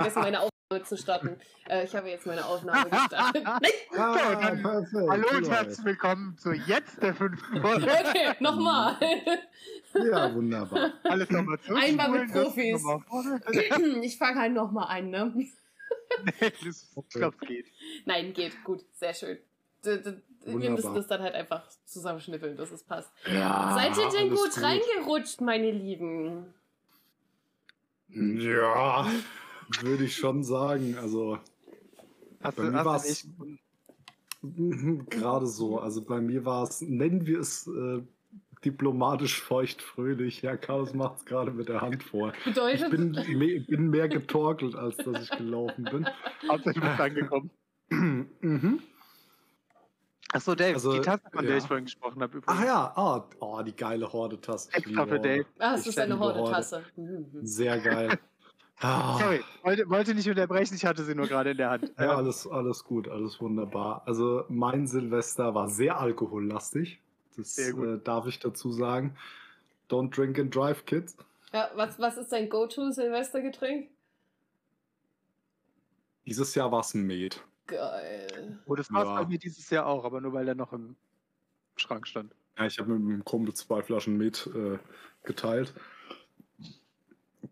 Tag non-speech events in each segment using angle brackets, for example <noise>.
vergessen, meine Aufnahme zu starten. Äh, ich habe jetzt meine Aufnahme <laughs> gestartet. <laughs> Ah, dann- perfekt. Hallo und herzlich willkommen zu jetzt der fünften <laughs> Folge. Okay, nochmal. Ja, wunderbar. Alles nochmal zu. Einmal mit Profis. <clears throat> Ich fange halt nochmal an, ne? ich glaube, es geht. Nein, geht. Gut, sehr schön. D wir müssen das dann halt einfach zusammenschnippeln, dass es passt. Ja, Seid ihr denn alles gut, reingerutscht, meine Lieben? Ja, würde ich schon sagen. Also Hast Bei du, mir nicht mhm, <laughs> gerade so. Also bei mir war es, nennen wir es äh, diplomatisch feucht-fröhlich. Ja, Carlos macht es gerade mit der Hand vor. Ich Bedeutet, bin, me bin mehr getorkelt, als dass ich gelaufen bin. Hauptsache, du bist angekommen. <clears throat> mhm. Achso, Dave, Also, die Tasse, von der ja. ich vorhin gesprochen habe, übrigens. Ach ja, ah, oh, die geile Horde-Tasse. Ich Extra liebe für Dave. Ah, es Ich ist eine liebe Horde. Horde-Tasse. Mhm. Sehr geil. Ah. Sorry, wollte, wollte nicht unterbrechen, ich hatte sie nur gerade in der Hand. Ja, alles, alles gut, alles wunderbar. Also mein Silvester war sehr alkohollastig. Das Sehr gut. äh, darf ich dazu sagen. Don't drink and drive, kids. Ja, was, was ist dein Go-To-Silvestergetränk? Dieses Jahr war es ein Met. Geil. oh, das war es Ja. bei mir dieses Jahr auch, aber nur weil er noch im Schrank stand. Ja, ich habe mit einem Kumpel zwei Flaschen Met äh, geteilt.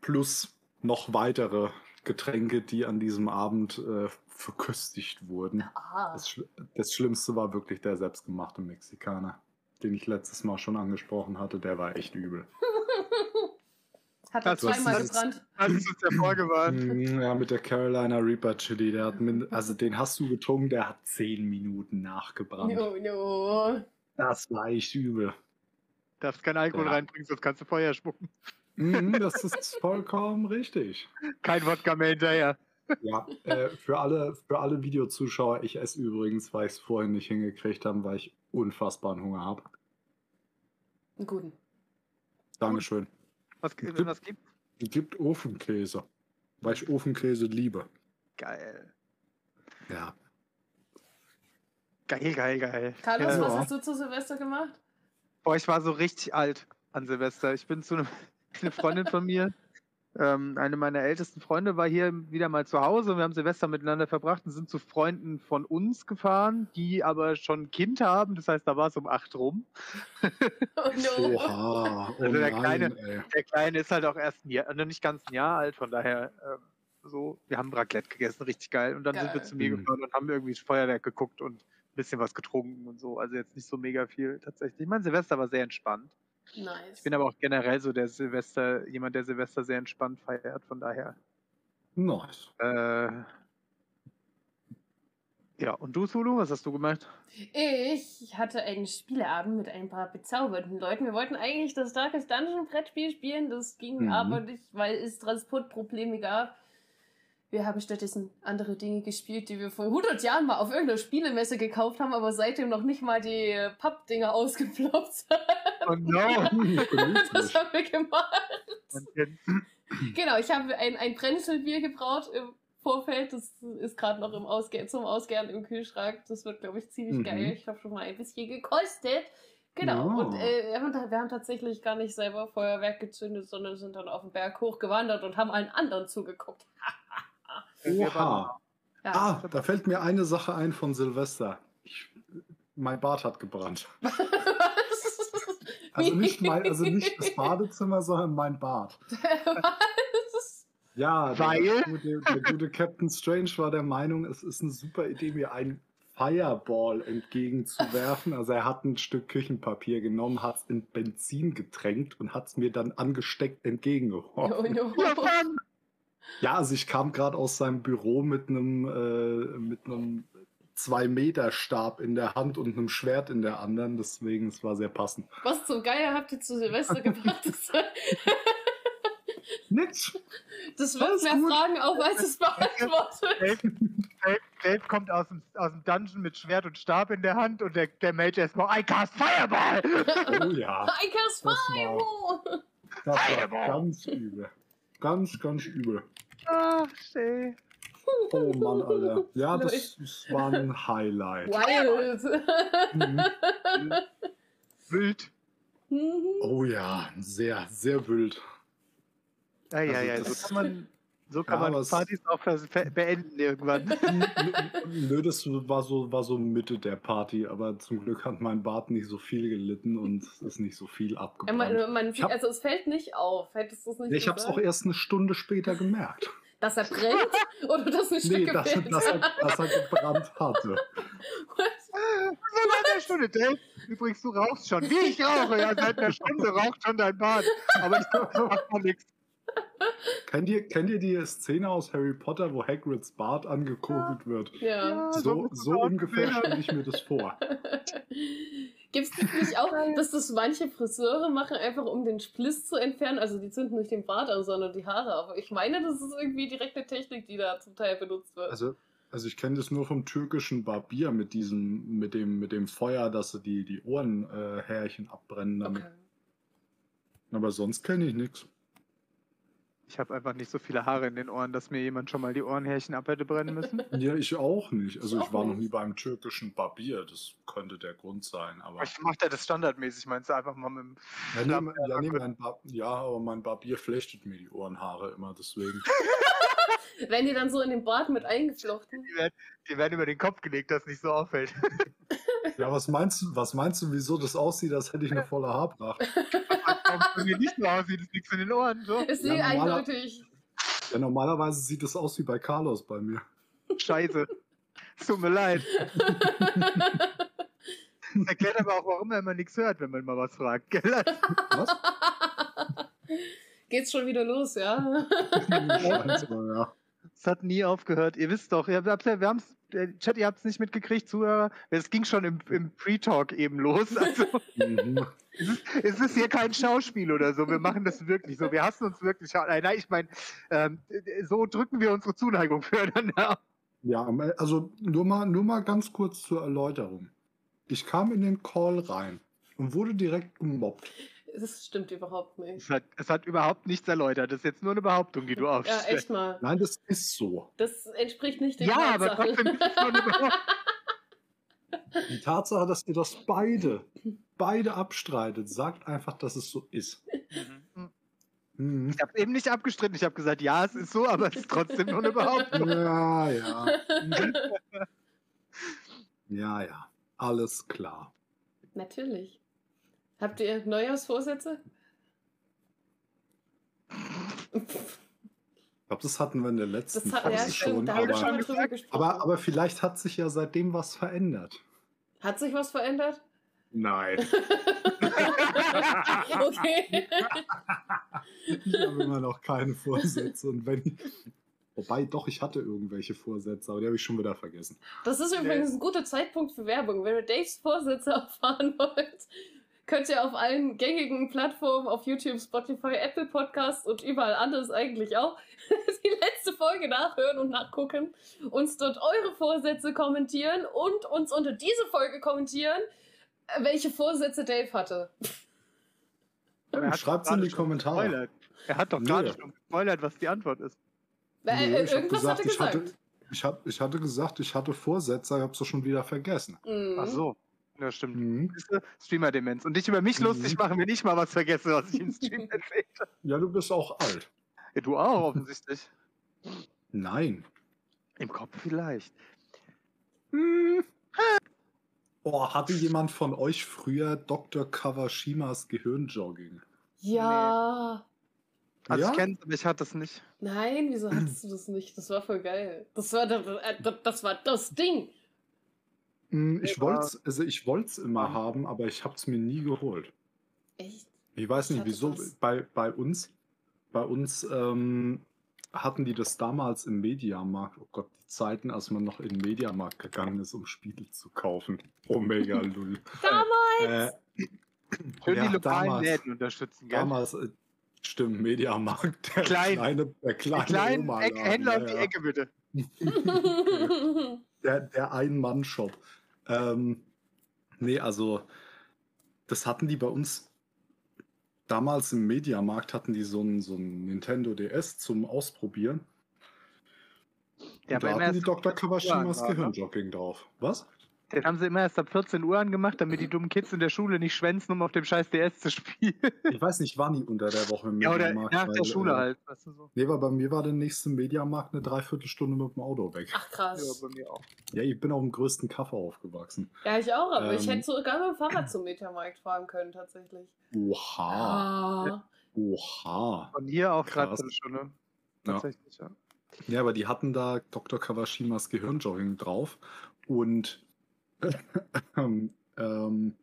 Plus noch weitere Getränke, die an diesem Abend äh, verköstigt wurden. Ah, Das, Schli- das Schlimmste war wirklich der selbstgemachte Mexikaner, den ich letztes Mal schon angesprochen hatte. Der war echt übel. <laughs> hat er zweimal gebrannt. Hast du uns ja vorgewarnt? <laughs> Mm, Ja, mit der Carolina Reaper Chili. Der hat also den hast du getrunken, der hat zehn Minuten nachgebrannt. No, no. Das war echt übel. Darfst keinen Alkohol Ja. reinbringen, sonst kannst du Feuer spucken. Mhm, das ist vollkommen richtig. Kein Wodka mehr hinterher. Ja, äh, für, alle, für alle Videozuschauer, ich esse übrigens, weil ich es vorhin nicht hingekriegt habe, weil ich unfassbaren Hunger habe. Einen guten. Dankeschön. Was, wenn was gibt? Es gibt Ofenkäse, weil ich Ofenkäse liebe. Geil. Ja. Geil, geil, geil. Carlos, Ja. was hast du zu Silvester gemacht? Boah, ich war so richtig alt an Silvester. Ich bin zu einem, <laughs> eine Freundin von mir, ähm, eine meiner ältesten Freunde war hier wieder mal zu Hause und wir haben Silvester miteinander verbracht und sind zu Freunden von uns gefahren, die aber schon ein Kind haben. Das heißt, da war es um acht rum. <laughs> Oh no. Oha. Oh Also der nein, Kleine- ey. Der Kleine ist halt auch erst ein Jahr, noch nicht ganz ein Jahr alt, von daher ähm, so, wir haben Raclette gegessen, richtig geil. Und dann sind wir Geil. zu mir Mhm. gefahren und haben irgendwie das Feuerwerk geguckt und ein bisschen was getrunken und so. Also jetzt nicht so mega viel tatsächlich. Mein Silvester war sehr entspannt. Nice. Ich bin aber auch generell so der Silvester, jemand, der Silvester sehr entspannt feiert, von daher. Nice. Äh, ja, und du, Zulu, was hast du gemacht? Ich hatte einen Spieleabend mit ein paar bezaubernden Leuten. Wir wollten eigentlich das Darkest Dungeon Brettspiel spielen, das ging Mhm. aber nicht, weil es Transportprobleme gab. Wir haben stattdessen andere Dinge gespielt, die wir vor 100 Jahren mal auf irgendeiner Spielemesse gekauft haben, aber seitdem noch nicht mal die äh, Pappdinger <laughs> ausgeploppt sind. Oh no! <laughs> Das haben wir gemacht. Genau, ich habe ein, ein Brennnesselbier gebraut im Vorfeld. Das ist gerade noch im Ausge zum Ausgären im Kühlschrank. Das wird, glaube ich, ziemlich Mhm. geil. Ich habe schon mal ein bisschen gekostet. Genau. Ja. Und äh, haben, wir haben tatsächlich gar nicht selber Feuerwerk gezündet, sondern sind dann auf den Berg hochgewandert und haben allen anderen zugeguckt. Waren- Oha. Ja. Ah, da fällt mir eine Sache ein von Silvester. Ich, mein Bad hat gebrannt. <laughs> Also nicht, mein, also nicht das Badezimmer, sondern mein Bad. <laughs> Was? Ja, der, Weil? der, gute, der gute Captain Strange war der Meinung, es ist eine super Idee, mir einen Fireball entgegenzuwerfen. Also er hat ein Stück Küchenpapier genommen, hat es in Benzin getränkt und hat es mir dann angesteckt entgegengeworfen. no. Mann! Ja, also ich kam gerade aus seinem Büro mit einem äh, mit einem zwei Meter Stab in der Hand und einem Schwert in der anderen, deswegen es war sehr passend. Was zum Geier habt ihr zu Silvester gebracht? Das, <laughs> Nix. das wirft mehr gut. Fragen auf, als es beantwortet. Dave, Dave, Dave kommt aus dem, aus dem Dungeon mit Schwert und Stab in der Hand und der, der Mage erstmal, I cast Fireball! Oh ja, <laughs> I cast Das war- fire! das war Fireball. ganz übel. Ganz, ganz übel. Ach, schön. Oh Mann, Alter. Ja, das, das war ein Highlight. Wild. Mhm. Wild. Mhm. Oh ja, sehr, sehr wild. Ja, ja, Also ja, das- so kann man So kann Ja, man Partys auch beenden irgendwann. <laughs> Nö, das war so, war so Mitte der Party, aber zum Glück hat mein Bart nicht so viel gelitten und es ist nicht so viel Ja, abgebrannt. man, man, Ich hab- also es fällt nicht auf. Hättest du es nicht ich habe es auch erst eine Stunde später gemerkt. Dass er brennt <laughs> oder dass ein Nee, Stück dass, gefällt? dass, er, dass er gebrannt hatte. So nach einer Stunde, Dave. Übrigens, du rauchst schon. Wie ich rauche, ja, seit einer Stunde raucht schon dein Bart. Aber ich <laughs> mach mal nichts. Kennt ihr, kennt ihr die Szene aus Harry Potter, wo Hagrids Bart angekurbelt wird? ja. So, du so auch ungefähr stelle ich mir das vor. <laughs> Gibt es nicht auch, dass das manche Friseure machen, einfach um den Spliss zu entfernen? Also die zünden nicht den Bart an, sondern die Haare. Aber ich meine, das ist irgendwie direkt eine Technik, die da zum Teil benutzt wird. Also, also ich kenne das nur vom türkischen Barbier mit diesem, mit dem, mit dem Feuer, dass sie die, die Ohrenhärchen äh, abbrennen damit. okay. Aber sonst kenne ich nichts. Ich habe einfach nicht so viele Haare in den Ohren, dass mir jemand schon mal die Ohrenhärchen ab hätte brennen müssen. <laughs> Ja, ich auch nicht. Also Ich war noch nie beim türkischen Barbier. Das könnte der Grund sein. Aber Ich mache da das standardmäßig, meinst du, einfach mal mit dem ja, nee, ja, nee, mein ja, aber mein Barbier flechtet mir die Ohrenhaare immer. Deswegen. <laughs> Wenn die dann so in den Bart mit eingeflochten. Die werden, die werden über den Kopf gelegt, dass nicht so auffällt. Ja, was meinst du, was meinst du, wieso das aussieht, als hätte ich eine volle Haarpracht? <laughs> Warum es bei mir nicht so aussieht, ist nichts in den Ohren. So. Ist Ja, sehr normaler- eindeutig. Ja, normalerweise sieht es aus wie bei Carlos bei mir. Scheiße. Es tut mir leid. <laughs> Das erklärt aber auch, warum er immer nichts hört, wenn man mal was fragt. Gell? Was? Geht's schon wieder los, ja? Ja. Es hat nie aufgehört. Ihr wisst doch, ihr habt, wir haben's, Chat, ihr habt es nicht mitgekriegt, Zuhörer. Es ging schon im, im Pre-Talk eben los. Also, <laughs> Mhm. <laughs> es, ist, es ist hier kein Schauspiel oder so. Wir machen das wirklich so. Wir hassen uns wirklich. Nein, nein ich meine, ähm, so drücken wir unsere Zuneigung füreinander. Ja, also nur mal, nur mal ganz kurz zur Erläuterung. Ich kam in den Call rein und wurde direkt gemobbt. Das stimmt überhaupt nicht. Es hat, es hat überhaupt nichts erläutert. Das ist jetzt nur eine Behauptung, die du Ja, aufstellst. echt mal. Nein, das ist so. Das entspricht nicht den Ja, aber Tatsachen. trotzdem ist es nur eine Behauptung. Die Tatsache, dass ihr das beide, beide abstreitet, sagt einfach, dass es so ist. Mhm. Ich habe eben nicht abgestritten. Ich habe gesagt, ja, es ist so, aber es ist trotzdem nur eine Behauptung. <laughs> Ja, ja. Ja, ja. Alles klar. Natürlich. Habt ihr Neujahrsvorsätze? Ich glaube, das hatten wir in der letzten Das hat, ja, Folge stimmt, schon. da schon Aber, drüber gesprochen. aber, aber vielleicht hat sich ja seitdem was verändert. Hat sich was verändert? Nein. <laughs> okay. Ich habe immer noch keine Vorsätze. Und wenn. Wobei, doch, ich hatte irgendwelche Vorsätze, aber die habe ich schon wieder vergessen. Das ist übrigens ein guter Zeitpunkt für Werbung. Wenn ihr Daves Vorsätze <laughs> erfahren wollt, könnt ihr auf allen gängigen Plattformen, auf YouTube, Spotify, Apple Podcasts und überall anders eigentlich auch, <laughs> die letzte Folge nachhören und nachgucken, uns dort eure Vorsätze kommentieren und uns unter diese Folge kommentieren, äh, welche Vorsätze Dave hatte. Er Schreibt's doch in die Kommentare. gespoilert. Er hat doch gerade schon gespoilert, was die Antwort ist. Äh, Nee, äh, ich irgendwas hat er ich gesagt. hatte, ich, hab, ich hatte gesagt, ich hatte Vorsätze, ich habe es schon wieder vergessen. Mhm. Ach so. Ja, stimmt. Mhm. Streamer-Demenz. Und dich über mich Mhm. lustig machen, wenn ich mal was vergesse, was ich im Stream <laughs> erzählt habe. Ja, du bist auch alt. Ja, du auch offensichtlich. Nein. Im Kopf vielleicht. Hm. Oh, hatte jemand von euch früher Dr. Kawashimas Gehirnjogging? Ja. Also Ja? ich kenne aber ich hatte das nicht. Nein, wieso hattest du das nicht? Das war voll geil. Das war, das, das, war das Ding. Hm, Ich wollte also ich wollte es immer haben, aber ich habe es mir nie geholt. Echt? Ich weiß Ich nicht, hatte wieso. das. Bei, bei uns, bei uns ähm, hatten die das damals im Mediamarkt. Oh Gott, die Zeiten, als man noch in den Mediamarkt gegangen ist, um Spiele zu kaufen. Omega Lull. <laughs> Damals! Äh, Schön ja, die lokalen damals, Läden unterstützen, gell? damals, äh, stimmt, Mediamarkt. Der Klein. kleine, der Die kleine kleinen Eck Händler ja, um die. Ecke, bitte. <laughs> <laughs> Der, der Ein-Mann-Shop. Ähm, nee, also, das hatten die bei uns damals im Mediamarkt, hatten die so ein, so ein Nintendo DS zum Ausprobieren. Ja, da hatten die Dr. im Kawashimas ne? Gehirnjogging drauf. Was? Den haben sie immer erst ab 14 Uhr angemacht, damit die dummen Kids in der Schule nicht schwänzen, um auf dem scheiß DS zu spielen. Ich weiß nicht, war nie unter der Woche im Ja, oder Mediamarkt. nach weil, der Schule äh, halt. Weißt du so. Nee, aber bei mir war der nächste Mediamarkt eine Dreiviertelstunde mit dem Auto weg. Ach krass. Ja, bei mir auch. Ja, ich bin auf dem größten Kaffee aufgewachsen. Ja, ich auch, aber ich Ähm. hätte sogar mit dem Fahrrad zum Mediamarkt fahren können, tatsächlich. Oha. Ah. Oha. Von hier auch Krass. dreiviertel Stunde. Ja. Tatsächlich, ja. Ja, aber die hatten da Dr. Kawashimas Gehirnjogging drauf und ähm,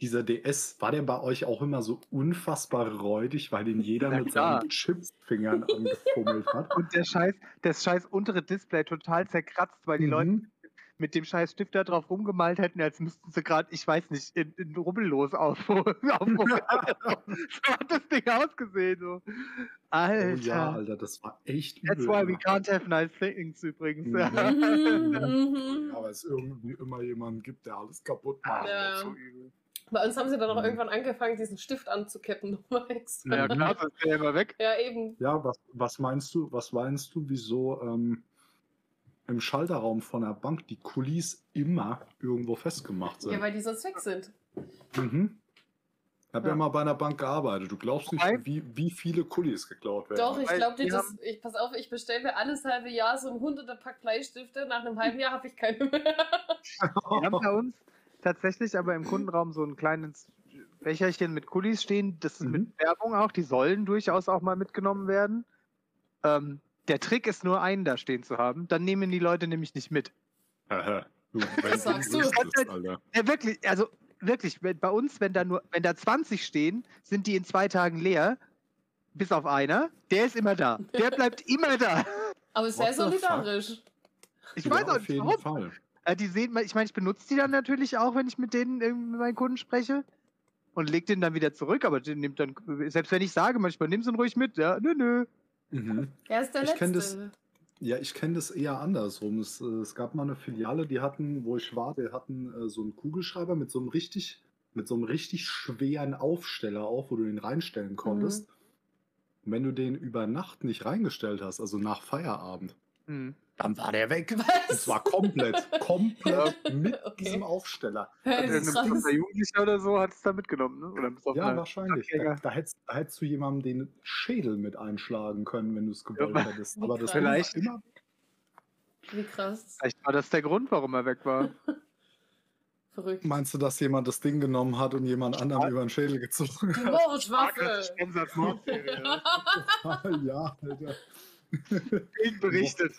dieser DS, war der bei euch auch immer so unfassbar räudig, weil den jeder mit seinen Chipsfingern angefummelt hat? Und der scheiß, das scheiß untere Display total zerkratzt, weil die Leute Mhm. Mit dem scheiß Stift da drauf rumgemalt hätten, als müssten sie gerade, ich weiß nicht, in, in Rubbellos auf, <laughs> aufrufen. <laughs> so hat das Ding ausgesehen. So. Oh Alter. ja, Alter, das war echt That's übel why we can't have nice things übrigens. Mhm. <laughs> Mhm, Ja, mhm. weil es irgendwie immer jemanden gibt, der alles kaputt macht. Ja. So übel. Bei uns haben sie dann auch Mhm. irgendwann angefangen, diesen Stift anzukippen. nochmal extra. Ja, klar, das ist ja immer weg. Ja, eben. Ja, was, was meinst du, was meinst du, wieso ähm, im Schalterraum von der Bank die Kulis immer irgendwo festgemacht sind? Ja, weil die sonst weg sind. Mhm. Ich habe ja. Ja. mal bei einer Bank gearbeitet. Du glaubst nicht, wie, wie viele Kulis geklaut werden. Doch, ich glaube dir das. Ich, pass auf, ich bestelle mir alles halbe Jahr so ein hunderter Pack Bleistifte. Nach einem halben Jahr habe ich keine mehr. <laughs> Wir haben bei uns tatsächlich aber im Kundenraum so ein kleines Becherchen mit Kulis stehen. Das ist Mhm. mit Werbung auch. Die sollen durchaus auch mal mitgenommen werden. Ähm, der Trick ist nur, einen da stehen zu haben. Dann nehmen die Leute nämlich nicht mit. Haha. du, <laughs> Was sagst du? Alter. Ja, wirklich, also wirklich, bei uns, wenn da nur, wenn da 20 stehen, sind die in zwei Tagen leer. Bis auf einer. Der ist immer da. Der bleibt <laughs> immer da. Aber sehr solidarisch. Ich Ja, weiß auch nicht, warum. Fall. Äh, die sehen, ich meine, ich benutze die dann natürlich auch, wenn ich mit denen, äh, mit meinen Kunden spreche. Und leg den dann wieder zurück, aber den nimmt dann, selbst wenn ich sage, manchmal nimm sie ruhig mit, ja, nö, nö. Mhm. Er ist der Ich Letzte. Ja, ich kenne das eher andersrum. Es, äh, es gab mal eine Filiale, die hatten, wo ich war, die hatten äh, so einen Kugelschreiber mit so einem richtig, mit so einem richtig schweren Aufsteller auf, wo du den reinstellen konntest. Und wenn du den über Nacht nicht reingestellt hast, also nach Feierabend, Hm. Dann war der weg. Und Was? zwar komplett, komplett <laughs> mit Okay. diesem Aufsteller. Ja, Hat das ist irgendein krass. bestimmter Jugendlicher oder so hat es da mitgenommen, ne? Oder Ja, wahrscheinlich. Da, da, hättest, da hättest du jemandem den Schädel mit einschlagen können, wenn du es gewollt Ja, hättest. wie Aber das krass. war Vielleicht. immer. Wie krass. Vielleicht war das der Grund, warum er weg war. <laughs> Verrückt. Meinst du, dass jemand das Ding genommen hat und jemand anderem über den Schädel gezogen Die hat? Sponsert Mordserie. <laughs> ja, Alter. Bild berichtet.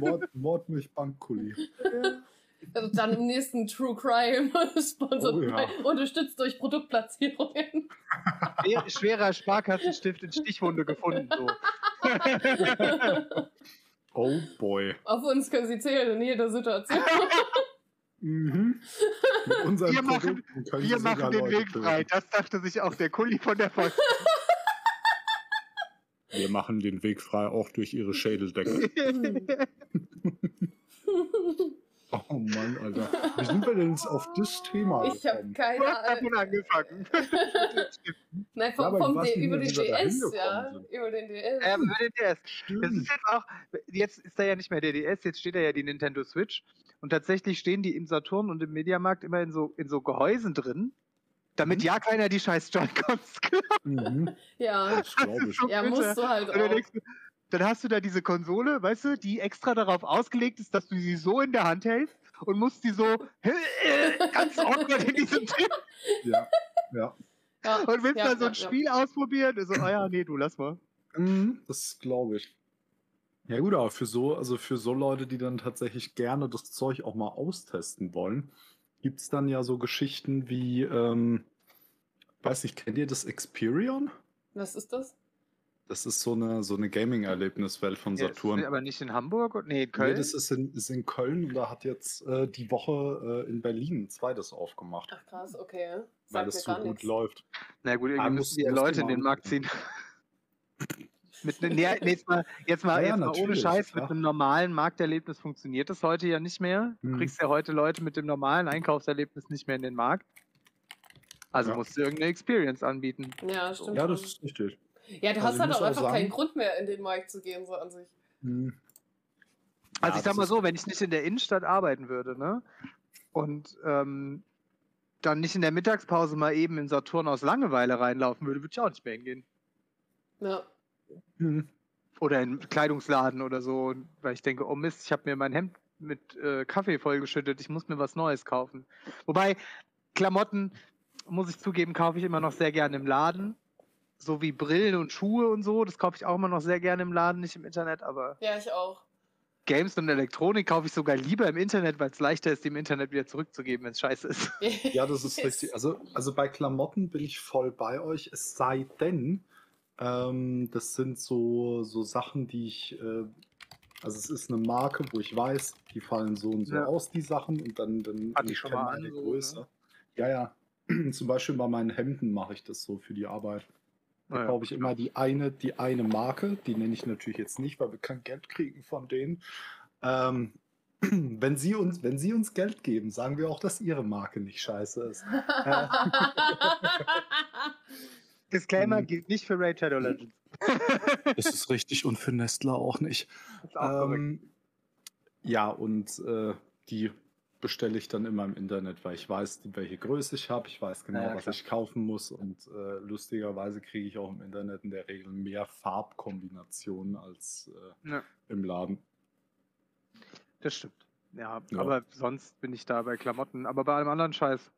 Mord, Mord durch Bankkuli. Also dann im nächsten True Crime <laughs> sponsert Oh ja. unterstützt durch Produktplatzierungen. Schwer- Schwerer Sparkassenstift in Stichwunde gefunden. So. <laughs> Oh boy. Auf uns können sie zählen in jeder Situation. <laughs> Mhm. Wir machen- Wir machen den Leute Weg frei. Das dachte sich auch der Kuli von der Post. Wir machen den Weg frei auch durch ihre Schädeldecke. <laughs> Oh Mann, Alter. Wie sind wir denn jetzt auf das Thema ich habe keine Ahnung. davon angefangen. <laughs> Nein, Ja, vom, ich vom nicht über den DS, ja. Über den DS. Ähm, über den DS. Das ist jetzt auch, jetzt ist da ja nicht mehr der DS, jetzt steht da ja die Nintendo Switch. Und tatsächlich stehen die im Saturn und im Mediamarkt immer in so, in so Gehäusen drin, damit Mhm. ja keiner die scheiß Joy-Cons <laughs> klaut. Mhm, ja, <laughs> das glaube ich. so ja, bitter. musst du halt dann, auch. dann hast du da diese Konsole, weißt du, die extra darauf ausgelegt ist, dass du sie so in der Hand hältst und musst die so <laughs> ganz awkward in diesem Ding Ja, ja. Ja, und willst ja, da so ein ja, ja. Spiel ausprobieren. So, ah ja, nee, du lass mal. Mhm, das glaube ich. Ja gut, aber für so, also für so Leute, die dann tatsächlich gerne das Zeug auch mal austesten wollen, gibt es dann ja so Geschichten wie, ähm, weiß nicht, kennt ihr das Experion? Was ist das? Das ist so eine, so eine Gaming-Erlebniswelt von Ja, Saturn. ist aber nicht in Hamburg nee, in Nee, Köln. das ist in, ist in Köln und da hat jetzt äh, die Woche äh, in Berlin ein zweites aufgemacht, Ach krass, okay. weil Sagt es so gut nichts. läuft. Na gut, Ah, irgendwie musst- müssen die Leute in den Markt ziehen. Mit, ne, jetzt mal, jetzt mal, Ja, ja, jetzt mal ohne Scheiß, klar. mit einem normalen Markterlebnis funktioniert das heute ja nicht mehr. Du Hm. kriegst ja heute Leute mit dem normalen Einkaufserlebnis nicht mehr in den Markt. Also Ja. musst du irgendeine Experience anbieten. Ja, stimmt. Ja, das ist richtig. ja, du also hast halt auch einfach keinen sagen- Grund mehr, in den Markt zu gehen, so an sich. Hm. Also Ja, ich sag mal so, wenn ich nicht in der Innenstadt arbeiten würde, ne? und ähm, dann nicht in der Mittagspause mal eben in Saturn aus Langeweile reinlaufen würde, würde ich auch nicht mehr hingehen. Ja. Hm. Oder in Kleidungsladen oder so, weil ich denke, oh Mist, ich habe mir mein Hemd mit äh, Kaffee vollgeschüttet, ich muss mir was Neues kaufen. Wobei, Klamotten, muss ich zugeben, kaufe ich immer noch sehr gerne im Laden. So wie Brillen und Schuhe und so, das kaufe ich auch immer noch sehr gerne im Laden, nicht im Internet, aber Ja, ich auch. Games und Elektronik kaufe ich sogar lieber im Internet, weil es leichter ist, die im Internet wieder zurückzugeben, wenn es scheiße ist. <laughs> Ja, das ist richtig. Also, also bei Klamotten bin ich voll bei euch. Es sei denn, ähm, das sind so, so Sachen, die ich. Äh, also es ist eine Marke, wo ich weiß, die fallen so und so Ja. aus, die Sachen, und dann, dann ich ich schon mal meine an, so, Größe. ne? Ja, ja. <clears throat> Zum Beispiel bei meinen Hemden mache ich das so für die Arbeit. Da Naja. kaufe ich immer die eine, die eine Marke, die nenne ich natürlich jetzt nicht, weil wir kein Geld kriegen von denen. Ähm, <clears throat> wenn, sie uns, wenn sie uns Geld geben, sagen wir auch, dass ihre Marke nicht scheiße ist. <laughs> <laughs> <laughs> Disclaimer Mhm. gilt nicht für Raid Shadow Legends. <laughs> Das ist richtig und für Nestler auch nicht. Auch. Ähm, ja, und äh, die bestelle ich dann immer im Internet, weil ich weiß, welche Größe ich habe. Ich weiß genau, Ja, was ich kaufen muss. Und äh, lustigerweise kriege ich auch im Internet in der Regel mehr Farbkombinationen als äh, Ja. im Laden. Das stimmt. Ja, Ja. aber sonst bin ich da bei Klamotten, aber bei allem anderen Scheiß.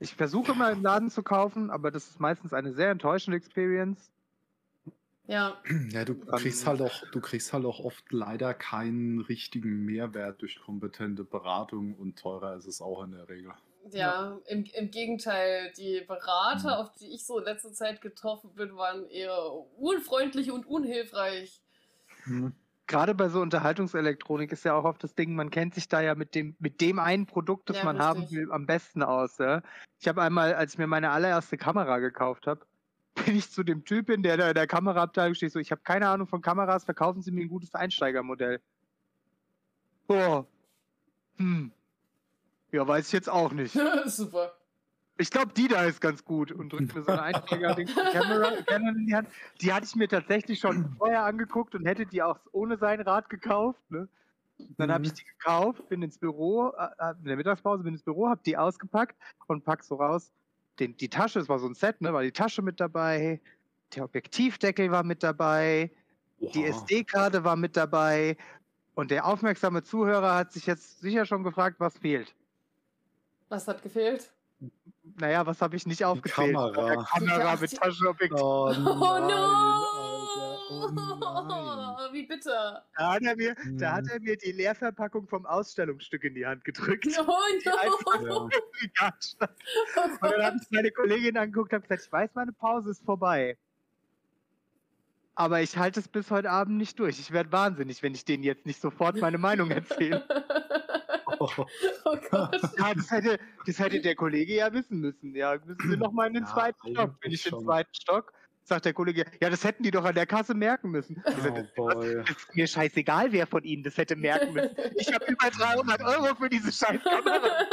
Ich versuche immer im Laden zu kaufen, aber das ist meistens eine sehr enttäuschende Experience. ja, Ja, du kriegst halt auch, du kriegst halt auch oft leider keinen richtigen Mehrwert durch kompetente Beratung und teurer ist es auch in der Regel. ja, Im, im Gegenteil, die Berater, Mhm. auf die ich so in letzter Zeit getroffen bin, waren eher unfreundlich und unhilfreich. Gerade bei so Unterhaltungselektronik ist ja auch oft das Ding, man kennt sich da ja mit dem, mit dem einen Produkt, das Ja, man haben will, am besten aus. Ja? Ich habe einmal, als ich mir meine allererste Kamera gekauft habe, <laughs> bin ich zu dem Typin, der da in der Kameraabteilung steht, so, ich habe keine Ahnung von Kameras, verkaufen Sie mir ein gutes Einsteigermodell. Boah. Hm. Ja, weiß ich jetzt auch nicht. <laughs> Super. Ich glaube, die da ist ganz gut und drückt mir so eine Einsteiger-Kamera <laughs> Canon in die Hand. Die hatte ich mir tatsächlich schon vorher angeguckt und hätte die auch ohne sein Rad gekauft. Ne? Dann habe ich Mhm. die gekauft, bin ins Büro, äh, in der Mittagspause bin ins Büro, habe die ausgepackt und pack so raus. Den, die Tasche, es war so ein Set, ne, war die Tasche mit dabei, der Objektivdeckel war mit dabei, die Oha. SD-Karte war mit dabei und der aufmerksame Zuhörer hat sich jetzt sicher schon gefragt, was fehlt. Was hat gefehlt? Naja, was habe ich nicht aufgezählt? Kamera. Der Kamera mit die- Taschenobjektiv. Oh, Oh nein, no! Alter. Oh Wie bitter. Da hat, er mir, da hat Mhm. er mir die Leerverpackung vom Ausstellungsstück in die Hand gedrückt. <laughs> Oh Die no! Ja. <laughs> Und dann habe ich meine Kollegin angeguckt und habe gesagt, ich weiß, meine Pause ist vorbei. Aber ich halte es bis heute Abend nicht durch. Ich werde wahnsinnig, wenn ich denen jetzt nicht sofort meine Meinung erzähle. <laughs> <laughs> Oh, Gott. Ja, <laughs> das, hätte, das hätte der Kollege ja wissen müssen. Ja, müssen Sie noch mal in den Ja, zweiten Stock. Bin eigentlich ich im schon. zweiten Stock? Sagt der Kollege, ja, das hätten die doch an der Kasse merken müssen. Ich oh boy. Das ist mir scheißegal, wer von Ihnen das hätte merken müssen. Ich habe über 300 Euro für diese scheiß Kamera.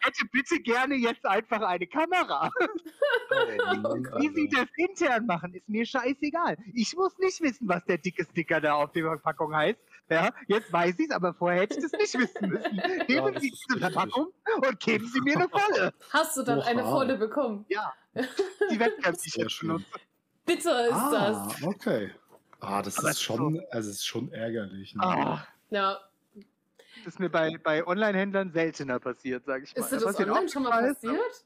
Hätte bitte gerne jetzt einfach eine Kamera. Oh, Wie Sie Alter. das intern machen, ist mir scheißegal. Ich muss nicht wissen, was der dicke Sticker da auf der Verpackung heißt. Ja, jetzt weiß ich es, aber vorher hätte ich das nicht wissen müssen. <laughs> Nehmen das Sie diese. Verpackung und geben Sie mir eine volle. Hast du dann eine Oha. volle bekommen? Ja, <laughs> die Sehr jetzt schön. benutze. Bitter ist Ah, das. okay. Ah, das Aber ist schon, also ist schon ärgerlich. Ne? Ah, Ja. das ist mir bei, bei Online-Händlern seltener passiert, sage ich mal. Ist dir Da das passiert online schon mal Scheiß, passiert?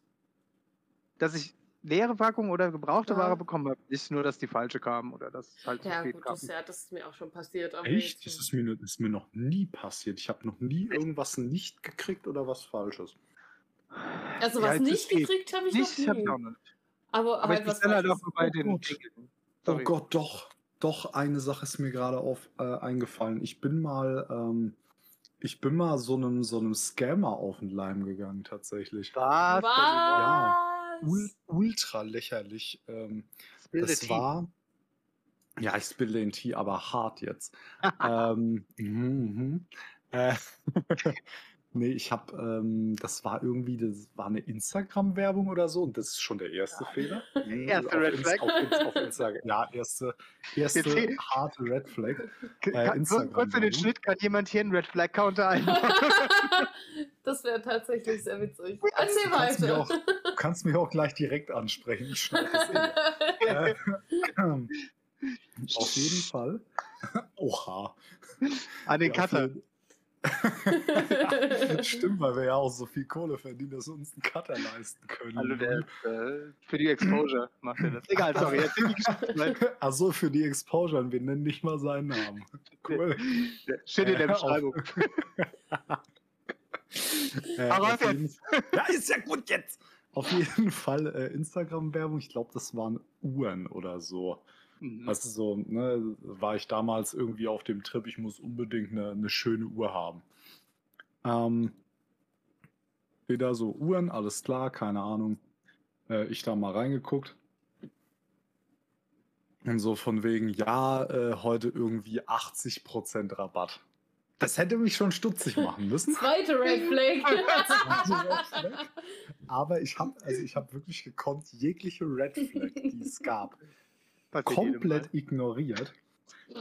Dass ich leere Packung oder gebrauchte Ja. Ware bekommen habe. Nicht nur, dass die falsche kam oder dass es halt zu Ja, spät gut, kam. das, ja, das ist mir auch schon passiert. aber Echt? Das ist mir, das ist mir noch nie passiert. Ich habe noch nie irgendwas nicht gekriegt oder was Falsches. Also Ja, was nicht gekriegt habe ich Nicht, ich noch habe nie. auch noch nicht. Aber, Aber halt ich was bestelle halt auch bei Oh den Gott. Oh. Gott, doch. Doch, eine Sache ist mir gerade auf äh, eingefallen. Ich bin mal, ähm, ich bin mal so einem, so einem Scammer auf den Leim gegangen, tatsächlich. Was? Ja. Ul ultra lächerlich. Ähm, das war. Ja, ich spiele den Tee, aber hart jetzt. <laughs> ähm, mhm, mhm. Äh, <laughs> Nee, ich habe, ähm, das war irgendwie, das war eine Instagram-Werbung oder so und das ist schon der erste Fehler. Mhm, <laughs> Erste auf Red Ins- Flag. Auf, auf Instagram. Ja, erste, erste harte Red Flag. K- Äh, so- Kurz in den. Schnitt kann jemand hier einen Red Flag Counter einbauen. <laughs> das wäre tatsächlich sehr witzig. Erzähl Du kannst, mich weiter. auch, du kannst mich auch gleich direkt ansprechen. <laughs> Eh. Äh, <clears throat> auf jeden Fall. Oha. An den Ja, Cutter. Jeden- <laughs> Stimmt, weil wir ja auch so viel Kohle verdienen, dass wir uns einen Cutter leisten können. Also der äh, für die Exposure macht er das. Egal, sorry, jetzt die. <laughs> Achso, für die Exposure, und wir nennen nicht mal seinen Namen. Cool. Steht in der Beschreibung. <laughs> Äh, auf jeden, ja, ist ja gut jetzt. Auf jeden Fall äh, Instagram-Werbung. Ich glaube, das waren Uhren oder so. Mhm. Also so, ne, war ich damals irgendwie auf dem Trip, ich muss unbedingt eine, eine schöne Uhr haben. Ähm, wieder so Uhren, alles klar, keine Ahnung. Äh, ich da mal reingeguckt. Und so von wegen, ja, äh, heute irgendwie 80% Rabatt. Das hätte mich schon stutzig machen <laughs> müssen. Zweite Red Flag. <laughs> Aber ich habe also ich habe wirklich gekonnt jegliche Red Flag, die es gab, komplett ignoriert.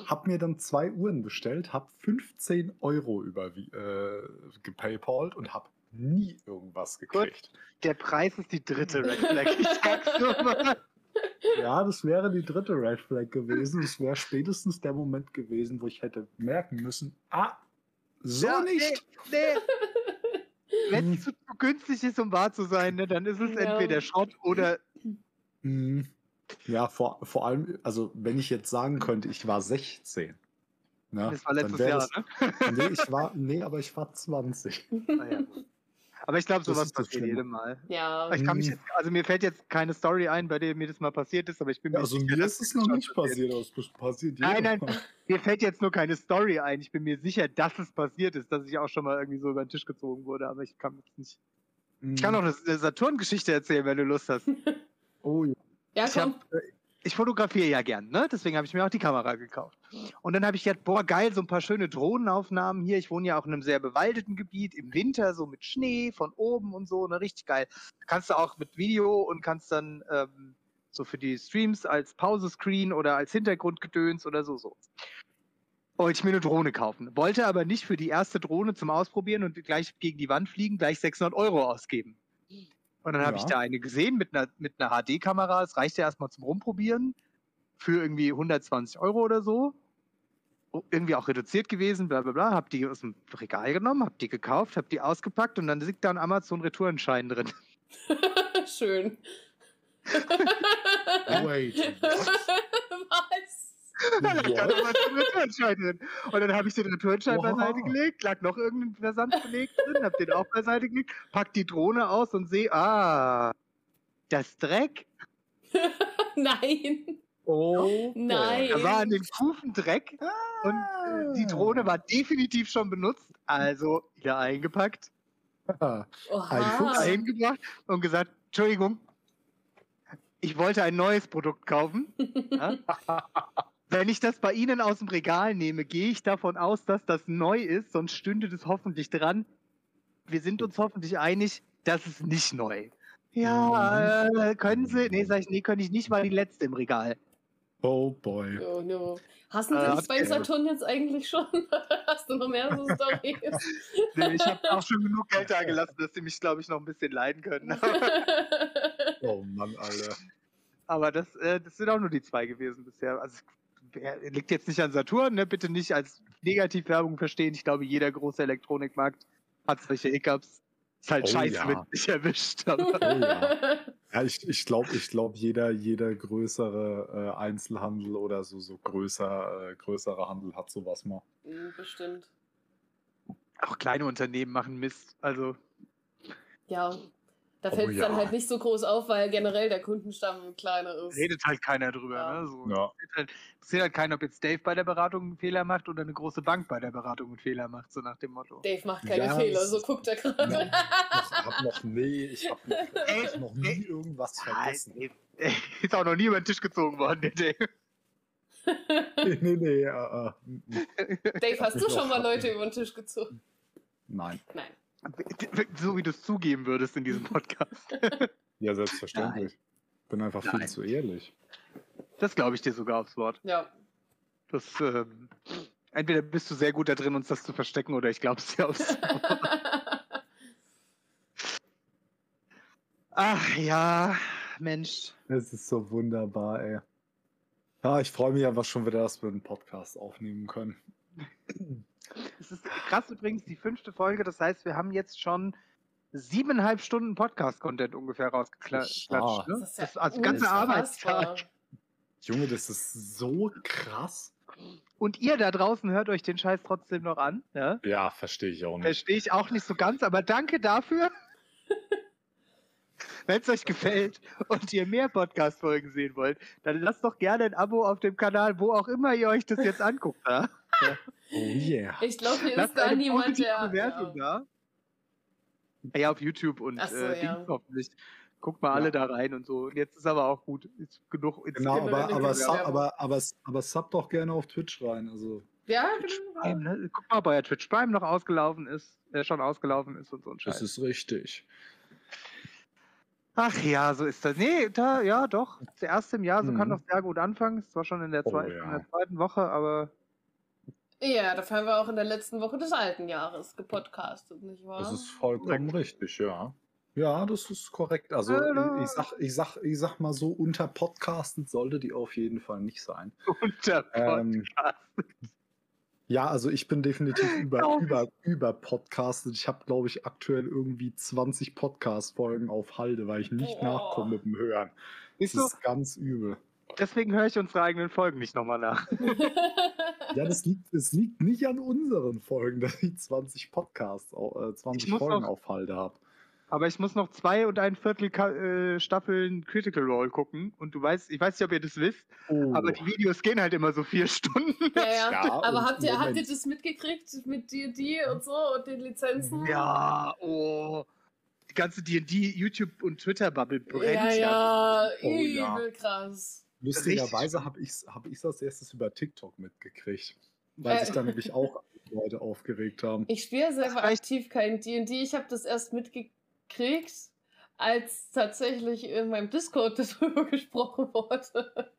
Hab mir dann zwei Uhren bestellt, hab 15 Euro über äh, gepaypalt und hab nie irgendwas gekriegt. Mal. Der Preis ist die dritte Red Flag. Ich <laughs> sag's nur mal. Ja, das wäre die dritte Red Flag gewesen. Es wäre spätestens der Moment gewesen, wo ich hätte merken müssen, ah, so Ja, nicht. Nee, nee. <laughs> Wenn es zu, zu günstig ist, um wahr zu sein, ne, dann ist es Ja. entweder Schrott oder Hm. Ja, vor, vor allem, also wenn ich jetzt sagen könnte, ich war 16. Ne, das war dann letztes Jahr. das- Ne? <laughs> Nee, ich war, nee, aber ich war 20. Naja. Aber ich glaube, sowas passiert jedem Mal. ja. Ich kann mich jetzt, also mir fällt jetzt keine Story ein, bei der mir das mal passiert ist, aber ich bin mir Also sicher, mir dass ist es noch nicht passiert, aber es passiert Nein, jedem nein. Mal. Mir fällt jetzt nur keine Story ein. Ich bin mir sicher, dass es passiert ist, dass ich auch schon mal irgendwie so über den Tisch gezogen wurde, aber ich kann jetzt nicht. Ich kann auch eine eine Saturn-Geschichte erzählen, wenn du Lust hast. Oh, ja. Ja, Ich, komm. hab, äh, ich fotografiere ja gern, ne? Deswegen habe ich mir auch die Kamera gekauft. Und dann habe ich gedacht, boah, geil, so ein paar schöne Drohnenaufnahmen hier. Ich wohne ja auch in einem sehr bewaldeten Gebiet, im Winter, so mit Schnee von oben und so, ne? Richtig geil. Kannst du auch mit Video und kannst dann ähm, so für die Streams als Pause-Screen oder als Hintergrundgedöns oder so, so. Wollte ich mir eine Drohne kaufen. Wollte aber nicht für die erste Drohne zum Ausprobieren und gleich gegen die Wand fliegen, gleich 600 Euro ausgeben. Und dann habe Ja. ich da eine gesehen mit einer, mit einer HD-Kamera. Es reichte erstmal zum Rumprobieren für irgendwie 120 Euro oder so. Irgendwie auch reduziert gewesen, bla bla bla. Hab die aus dem Regal genommen, hab die gekauft, hab die ausgepackt und dann liegt da ein Amazon-Retourenschein drin. <laughs> Schön. Wait. <laughs> Was? <laughs> Da lag da nochmal so ein Retourenschein drin. Und dann habe ich den Retourenschein Oha. beiseite gelegt, lag noch irgendein Versandbeleg drin, hab den auch beiseite gelegt, pack die Drohne aus und sehe, ah, das Dreck. <laughs> Nein. Oh, Nein. Da war an den Kufen Dreck und äh, die Drohne war definitiv schon benutzt, also wieder eingepackt, <laughs> Ah, Ein. Fuchs. dahin gebracht und gesagt, Entschuldigung, ich wollte ein neues Produkt kaufen. Ja? Wenn ich das bei Ihnen aus dem Regal nehme, gehe ich davon aus, dass das neu ist, sonst stünde das hoffentlich dran. Wir sind uns hoffentlich einig, das ist nicht neu. Ja, äh, können Sie? Nee, sag ich, nee, kann ich nicht, war die letzte im Regal. oh boy. Oh no. Hast du Äh, das habt beim ihr- Saturn jetzt eigentlich schon? <laughs> Hast du noch mehr so Storys? <laughs> Nee, ich habe auch schon genug Geld <laughs> da gelassen, dass sie mich, glaube ich, noch ein bisschen leiden können. Oh Mann, Alter. Aber das, äh, das sind auch nur die zwei gewesen bisher. Also liegt jetzt nicht an Saturn, ne? bitte nicht als Negativwerbung verstehen. Ich glaube, jeder große Elektronikmarkt hat solche Hiccups. Ist halt Oh scheiße, ja. wenn es dich erwischt. Aber Oh ja. <laughs> Ja, ich, ich glaube, ich glaub, jeder, jeder größere äh, Einzelhandel oder so, so größer, äh, größere Handel hat sowas mal. Hm, Bestimmt. auch kleine Unternehmen machen Mist. Also Ja. Da Oh fällt es dann ja. halt nicht so groß auf, weil generell der Kundenstamm kleiner ist. redet halt keiner drüber. Ja. Ne? So. Ja. Interessiert halt, interessiert halt keiner, ob jetzt Dave bei der Beratung einen Fehler macht oder eine große Bank bei der Beratung einen Fehler macht, so nach dem Motto. Dave macht keine Ja, Fehler, so guckt er gerade. Ich hab noch, nee, ich habe noch, ich hab noch nie irgendwas vergessen. Dave, <laughs> ist auch noch nie über den Tisch gezogen worden, der Dave. Nee, nee, nee. Äh, äh, mm, mm. Dave, hast du schon mal Leute über den Tisch gezogen? nein. Nein. So wie du es zugeben würdest in diesem Podcast. <laughs> Ja, selbstverständlich. Bin einfach viel Nein. zu ehrlich. Das glaube ich dir sogar aufs Wort. Ja. Das, ähm, entweder bist du sehr gut da drin, uns das zu verstecken, oder ich glaube es dir aufs Wort. <laughs> Ach ja, Mensch. Es ist so wunderbar, ey. Ja, ich freue mich einfach schon wieder, dass wir einen Podcast aufnehmen können. Es ist krass übrigens, die fünfte Folge. Das heißt, wir haben jetzt schon siebeneinhalb Stunden Podcast-Content ungefähr rausgeklatscht. Ja. Ne? Das ist ja Das also ganze. Arbeitstag. Junge, das ist so krass. Und ihr da draußen hört euch den Scheiß trotzdem noch an. Ne? Ja, verstehe ich auch nicht. Verstehe ich auch nicht so ganz, aber danke dafür. <laughs> Wenn es euch gefällt und ihr mehr Podcast-Folgen sehen wollt, dann lasst doch gerne ein Abo auf dem Kanal, wo auch immer ihr euch das jetzt anguckt. Ja? Oh yeah. Ich glaube, hier ist Lasst gar niemand, der. Bewertung Ja. da. Ja, auf YouTube und so, äh, ja. Dings hoffentlich. Guckt mal Ja. alle da rein und so. Und jetzt ist aber auch gut. Ist genug. Jetzt Genau, aber, aber, gute sub, aber, aber, aber sub doch gerne auf Twitch rein. Also, Ja, Twitch genau. Prime, ne? Guck mal, ob euer Twitch Prime noch ausgelaufen ist, äh, schon ausgelaufen ist und so ein Scheiß. das ist richtig. Ach ja, so ist das. Nee, da, ja, doch. Der erste im Jahr, so kann Mhm. doch sehr gut anfangen. Es war schon in der, Oh, zweiten, ja. in der zweiten Woche, aber Ja, dafür haben wir auch in der letzten Woche des alten Jahres gepodcastet, nicht wahr? Das ist vollkommen richtig, ja. Ja, das ist korrekt. Also Hallo. ich sag, ich sag, ich sag mal so, unter Podcasten sollte die auf jeden Fall nicht sein. <laughs> unter Ähm, Podcast. Ja, also ich bin definitiv <laughs> über, ich. über, über podcastet. Ich habe, glaube ich, aktuell irgendwie 20 Podcast-Folgen auf Halde, weil ich nicht Oh. nachkomme mit dem Hören. Das du, ist ganz übel. Deswegen höre ich unsere eigenen Folgen nicht nochmal nach. <laughs> <laughs> Ja, das liegt, es liegt nicht an unseren Folgen, <laughs> dass ich 20 Podcasts, äh, 20 muss Folgen noch- auf Halde habe. Aber ich muss noch zwei und ein Viertel Ka äh, Staffeln Critical Role gucken. Und du weißt, ich weiß nicht, ob ihr das wisst, Oh. aber die Videos gehen halt immer so vier Stunden. ja, ja. Ja, Aber habt ihr, habt ihr das mitgekriegt mit D&D und so und den Lizenzen? Ja, oh. Die ganze D&D, YouTube und Twitter-Bubble brennt ja, ja, Oh, ja. übel krass. Lustigerweise habe ich es hab ich's als erstes über TikTok mitgekriegt. Weil Äh. sich da nämlich auch <laughs> Leute aufgeregt haben. Ich spiele selber aktiv kein D&D. Ich habe das erst mitgekriegt, als tatsächlich in meinem Discord <laughs> darüber gesprochen wurde.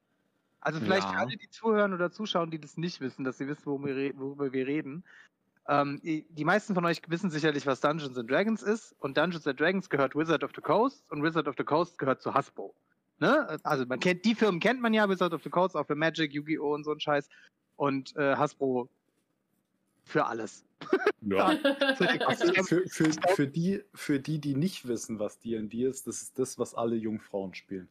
Also vielleicht Ja. für alle, die zuhören oder zuschauen, die das nicht wissen, dass sie wissen, worüber wir, re- worüber wir reden. Ähm, die meisten von euch wissen sicherlich, was Dungeons and Dragons ist. Und Dungeons and Dragons gehört Wizard of the Coast und Wizard of the Coast gehört zu Hasbro. Ne? Also man kennt die Firmen kennt man ja, Wizard of the Coast auch für Magic, Yu-Gi-Oh! und so ein Scheiß. Und äh, Hasbro für alles. Ja. Also, Für, für, für, die, für die, die nicht wissen, was D&D ist, das ist das, was alle Jungfrauen spielen.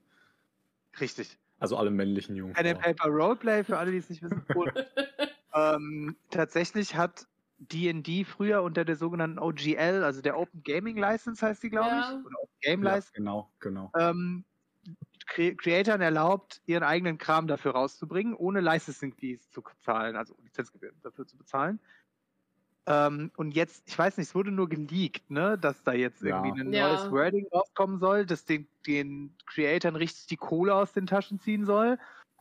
Richtig. Also alle männlichen Pen Jungfrauen. and Paper Roleplay für alle, die es nicht wissen. Und, <laughs> ähm, tatsächlich hat D&D früher unter der sogenannten OGL, also der Open Gaming License heißt die, glaube Ja. ich, oder Open Game ja, License, genau, genau. ähm, Cre Creatoren erlaubt, ihren eigenen Kram dafür rauszubringen, ohne Licensing Fees zu zahlen, also Lizenzgebühren dafür zu bezahlen. Ähm, und jetzt, ich weiß nicht, es wurde nur geleakt, ne, dass da jetzt Ja. irgendwie ein Ja. neues Wording rauskommen soll, das den, den Creatoren richtig die Kohle aus den Taschen ziehen soll.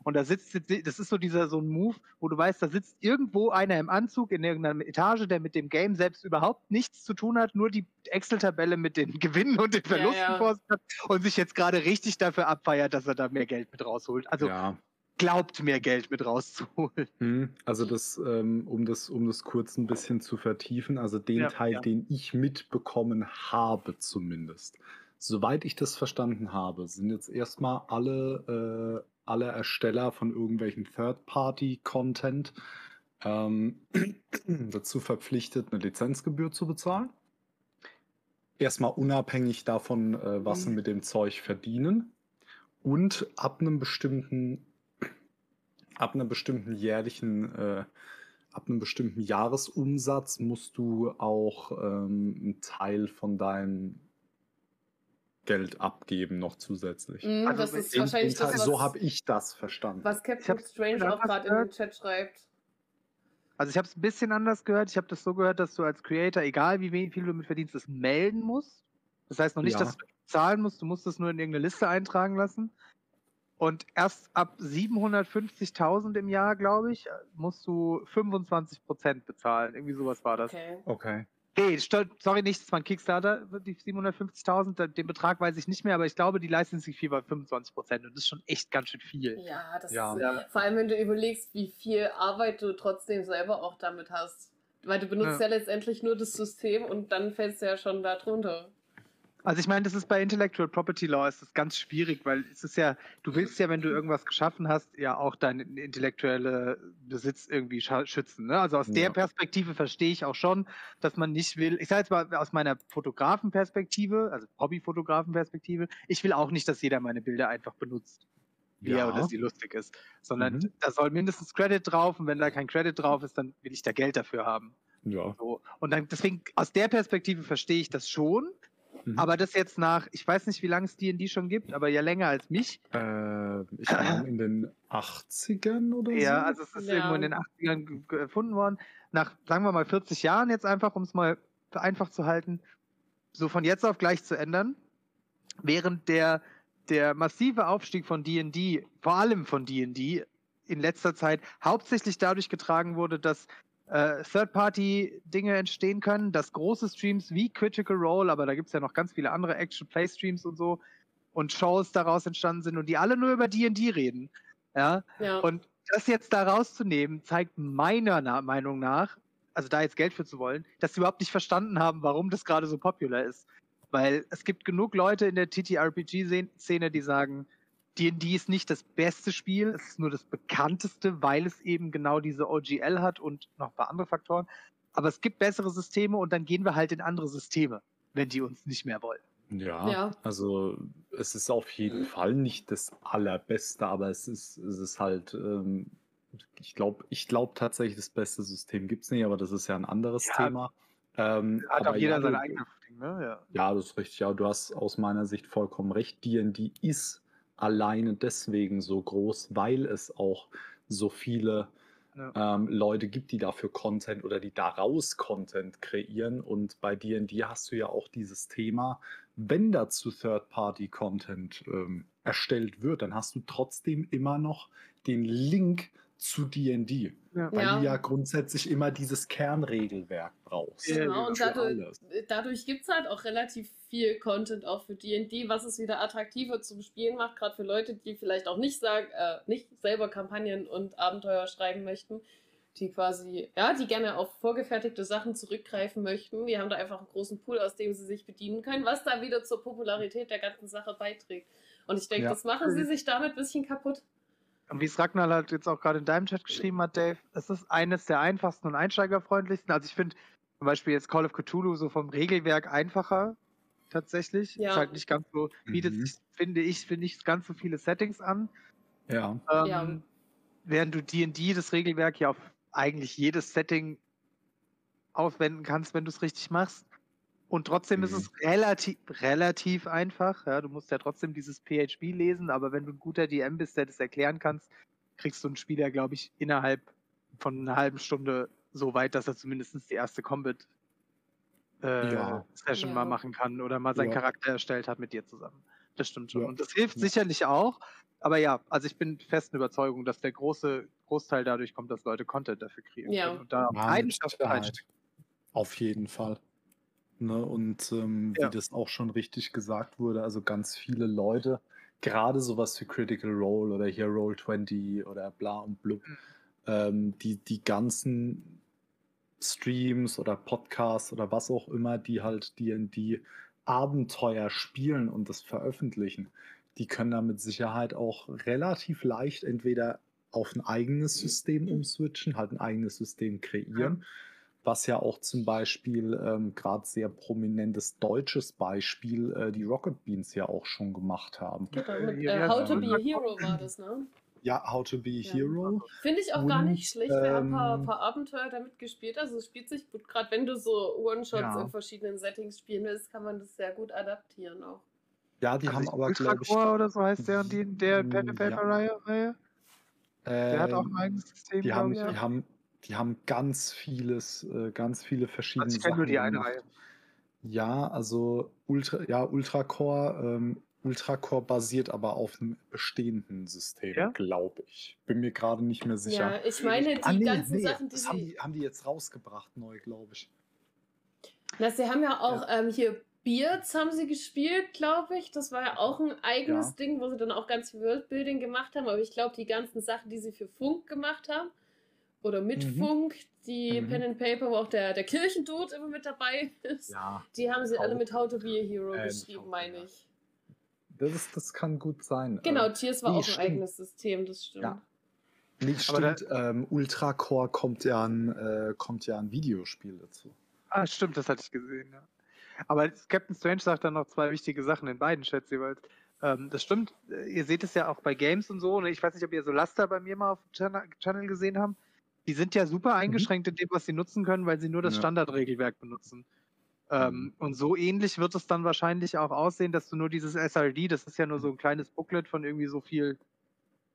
Und da sitzt, jetzt- das ist so dieser so ein Move, wo du weißt, da sitzt irgendwo einer im Anzug in irgendeiner Etage, der mit dem Game selbst überhaupt nichts zu tun hat, nur die Excel-Tabelle mit den <laughs> Gewinnen und den Ja, Verlusten ja. vor sich hat und sich jetzt gerade richtig dafür abfeiert, dass er da mehr Geld mit rausholt. Also ja. glaubt, mehr Geld mit rauszuholen. Hm, Also das, ähm, um das, um das kurz ein bisschen zu vertiefen, also den Ja, Teil, ja. den ich mitbekommen habe zumindest. Soweit ich das verstanden habe, sind jetzt erstmal alle, äh, alle Ersteller von irgendwelchen Third-Party-Content ähm, <clears throat> dazu verpflichtet, eine Lizenzgebühr zu bezahlen. Erstmal unabhängig davon, äh, was sie Mhm. mit dem Zeug verdienen. Und ab einem bestimmten <clears throat> ab einem bestimmten jährlichen, äh, ab einem bestimmten Jahresumsatz musst du auch ähm, einen Teil von deinem Geld abgeben, noch zusätzlich. Mhm, Also das ist in- wahrscheinlich In- das, was, so habe ich das verstanden. was Captain Strange auch gerade in den gehört. Chat schreibt. Also ich habe es ein bisschen anders gehört. Ich habe das so gehört, dass du als Creator, egal wie viel du damit verdienst, es melden musst. Das heißt noch nicht, Ja. dass du zahlen musst, du musst es nur in irgendeine Liste eintragen lassen. Und erst ab 750.000 im Jahr, glaube ich, musst du 25% bezahlen. Irgendwie sowas war das. Okay. Okay. Nee, sorry, nicht, das war ein Kickstarter, die 750.000, den Betrag weiß ich nicht mehr, aber ich glaube, die Licensing Fee war 25 Prozent und das ist schon echt ganz schön viel. Ja, das ja. Ist, ja. vor allem, wenn du überlegst, wie viel Arbeit du trotzdem selber auch damit hast. Weil du benutzt ja, ja letztendlich nur das System und dann fällst du ja schon da drunter. Also ich meine, das ist bei Intellectual Property Law ist das ganz schwierig, weil es ist ja, du willst ja, wenn du irgendwas geschaffen hast, ja auch deinen intellektuellen Besitz irgendwie schützen. Ne? Also aus ja. der Perspektive verstehe ich auch schon, dass man nicht will, ich sage jetzt mal aus meiner Fotografenperspektive, also Hobbyfotografenperspektive, ich will auch nicht, dass jeder meine Bilder einfach benutzt. Wie ja. er oder sie lustig ist. Sondern mhm. da soll mindestens Credit drauf und wenn da kein Credit drauf ist, dann will ich da Geld dafür haben. Ja. So. Und dann deswegen, aus der Perspektive verstehe ich das schon. Mhm. Aber das jetzt nach, ich weiß nicht, wie lange es D&D schon gibt, aber ja länger als mich. Äh, ich meine in den 80ern oder so. Ja, also es ist ja. irgendwo in den 80ern erfunden worden. Nach, sagen wir mal, 40 Jahren jetzt einfach, um es mal einfach zu halten, so von jetzt auf gleich zu ändern. Während der, der massive Aufstieg von D&D, vor allem von D&D, in letzter Zeit hauptsächlich dadurch getragen wurde, dass äh, Third-Party-Dinge entstehen können, dass große Streams wie Critical Role, aber da gibt es ja noch ganz viele andere Action-Play-Streams und so und Shows daraus entstanden sind und die alle nur über D&D reden. Ja? ja. Und das jetzt da rauszunehmen, zeigt meiner Meinung nach, also da jetzt Geld für zu wollen, dass sie überhaupt nicht verstanden haben, warum das gerade so popular ist. Weil es gibt genug Leute in der TTRPG-Szene, die sagen, D&D ist nicht das beste Spiel, es ist nur das bekannteste, weil es eben genau diese OGL hat und noch ein paar andere Faktoren. Aber es gibt bessere Systeme und dann gehen wir halt in andere Systeme, wenn die uns nicht mehr wollen. Ja, ja. also es ist auf jeden Fall nicht das allerbeste, aber es ist, es ist halt, ähm, ich glaube ich glaub tatsächlich, das beste System gibt es nicht, aber das ist ja ein anderes ja, Thema. Ähm, hat auch jeder ja, sein eigenes Ding, ne? Ja. ja, das ist richtig. Ja, du hast aus meiner Sicht vollkommen recht. D&D ist alleine deswegen so groß, weil es auch so viele ja. ähm, Leute gibt, die dafür Content oder die daraus Content kreieren. Und bei D&D hast du ja auch dieses Thema, wenn dazu Third-Party-Content ähm, erstellt wird, dann hast du trotzdem immer noch den Link zu D&D, ja. weil ja. du ja grundsätzlich immer dieses Kernregelwerk brauchst. Genau, und dadurch, dadurch gibt es halt auch relativ viel Content auch für D&D, was es wieder attraktiver zum Spielen macht, gerade für Leute, die vielleicht auch nicht, sagen, äh, nicht selber Kampagnen und Abenteuer schreiben möchten, die quasi, ja, die gerne auf vorgefertigte Sachen zurückgreifen möchten. Die haben da einfach einen großen Pool, aus dem sie sich bedienen können, was da wieder zur Popularität der ganzen Sache beiträgt. Und ich denke, ja. das machen sie sich damit ein bisschen kaputt. Und wie es Ragnar halt jetzt auch gerade in deinem Chat geschrieben hat, Dave, es ist eines der einfachsten und einsteigerfreundlichsten. Also ich finde zum Beispiel jetzt Call of Cthulhu so vom Regelwerk einfacher tatsächlich. Ja. Ist halt nicht ganz so, bietet mhm. finde ich, finde ich, ganz so viele Settings an. Ja. Ähm, ja. Während du D&D das Regelwerk ja auf eigentlich jedes Setting aufwenden kannst, wenn du es richtig machst. Und trotzdem mhm. ist es relativ, relativ einfach. Ja, du musst ja trotzdem dieses PHB lesen, aber wenn du ein guter DM bist, der das erklären kannst, kriegst du einen Spieler, glaube ich, innerhalb von einer halben Stunde so weit, dass er zumindest die erste Combat äh, ja. Session ja. mal machen kann oder mal seinen ja. Charakter erstellt hat mit dir zusammen. Das stimmt schon. Und das hilft sicherlich auch. Aber ja, also ich bin festen Überzeugung, dass der große Großteil dadurch kommt, dass Leute Content dafür kriegen. Ja. Und da Leidenschaft Auf jeden Fall. Ne, und ähm, ja. wie das auch schon richtig gesagt wurde, also ganz viele Leute, gerade sowas wie Critical Role oder hier Roll 20 oder bla und blub, mhm. ähm, die, die ganzen Streams oder Podcasts oder was auch immer, die halt D&D Abenteuer spielen und das veröffentlichen, die können da mit Sicherheit auch relativ leicht entweder auf ein eigenes System umswitchen, halt ein eigenes System kreieren. Ja was ja auch zum Beispiel ähm, gerade sehr prominentes deutsches Beispiel äh, die Rocket Beans ja auch schon gemacht haben. Genau, mit, äh, How to be a Hero war <laughs> das, ne? Ja, How to be a ja. Hero. Finde ich auch Und, gar nicht schlecht. Wir ähm, haben ein paar, ähm, paar, Abenteuer damit gespielt. Also es spielt sich gut. Gerade wenn du so One-Shots ja. in verschiedenen Settings spielen willst, kann man das sehr gut adaptieren auch. Ja, die also haben aber, glaube ich... oder so heißt der und die, der Pen and Paper Reihe. Der hat auch ein eigenes System. Die haben, die haben die haben ganz vieles, äh, ganz viele verschiedene also ich Sachen. nur die eine Reihe. Ja, also Ultra, ja, Ultracore, ähm, Ultracore basiert aber auf einem bestehenden System, ja? glaube ich. Bin mir gerade nicht mehr sicher. Ja, ich meine, die ah, nee, ganzen nee, Sachen, die, das haben die, haben die jetzt rausgebracht, neu, glaube ich. Na, sie haben ja auch ähm, hier Beards haben sie gespielt, glaube ich. Das war ja auch ein eigenes Ja. Ding, wo sie dann auch ganz viel Worldbuilding gemacht haben. Aber ich glaube, die ganzen Sachen, die sie für Funk gemacht haben, oder mit Mhm. Funk, die Mhm. Pen and Paper, wo auch der, der Kirchendude immer mit dabei ist, Ja, die haben sie alle How- mit How to Be a Hero Äh, geschrieben, meine ich. das, ist, das kann gut sein. Genau, Äh, Tiers war nee, auch ein stimmt. eigenes System, das stimmt. Ja. Nee, Aber stimmt. ähm, Ultra Core kommt ja, ein, äh, kommt ja ein Videospiel dazu. Ah, stimmt, das hatte ich gesehen, ja. Aber Captain Strange sagt dann noch zwei wichtige Sachen in beiden Chats jeweils. Ähm, das stimmt, äh, ihr seht es ja auch bei Games und so. Und ich weiß nicht, ob ihr so Laster bei mir mal auf dem Channel, Channel gesehen habt. Die sind ja super eingeschränkt in dem, was sie nutzen können, weil sie nur das Ja. Standardregelwerk benutzen. Ähm, und so ähnlich wird es dann wahrscheinlich auch aussehen, dass du nur dieses SRD, das ist ja nur so ein kleines Booklet von irgendwie so viel,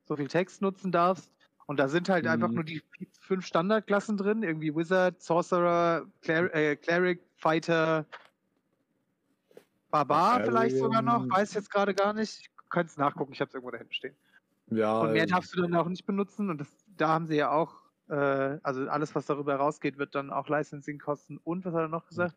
so viel Text nutzen darfst. Und da sind halt einfach Mhm. nur die fünf Standardklassen drin, irgendwie Wizard, Sorcerer, Cler äh, Cleric, Fighter, Barbar vielleicht sogar noch, Barbarian. weiß jetzt gerade gar nicht. Könnt es nachgucken, ich habe es irgendwo da hinten stehen. Ja, Und mehr äh, darfst du dann auch nicht benutzen und das, da haben sie ja auch, also alles, was darüber rausgeht, wird dann auch Licensing kosten. Und was hat er noch gesagt?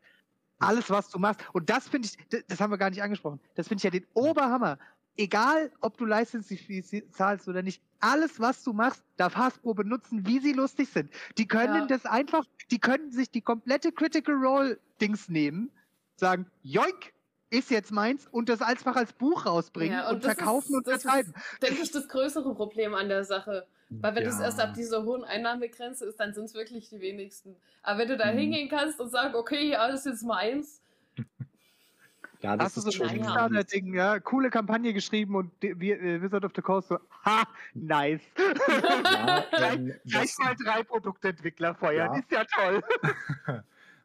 Alles, was du machst. Und das finde ich, das, das haben wir gar nicht angesprochen. Das finde ich ja den Oberhammer. Egal, ob du Licensing zahlst oder nicht, alles, was du machst, darf Hasbro benutzen, wie sie lustig sind. Die können Ja. das einfach, die können sich die komplette Critical Role Dings nehmen, sagen, joink, ist jetzt meins und das einfach als Buch rausbringen Ja, und, und das verkaufen ist- und das ist- vertreiben. denke ich, das größere Problem an der Sache. Weil wenn das ja. erst ab dieser hohen Einnahmegrenze ist, dann sind es wirklich die wenigsten. Aber wenn du da Mhm. hingehen kannst und sagst, okay, ja, das ist jetzt meins, <laughs> ja, das Hast du so ist ein. Kickstarter-Ding, ja, coole Kampagne geschrieben und wir, äh, Wizard of the Coast so, ha, nice. <laughs> <laughs> Ja, ähm, Gleich was, mal drei Produktentwickler feuern, Ja. ist ja toll.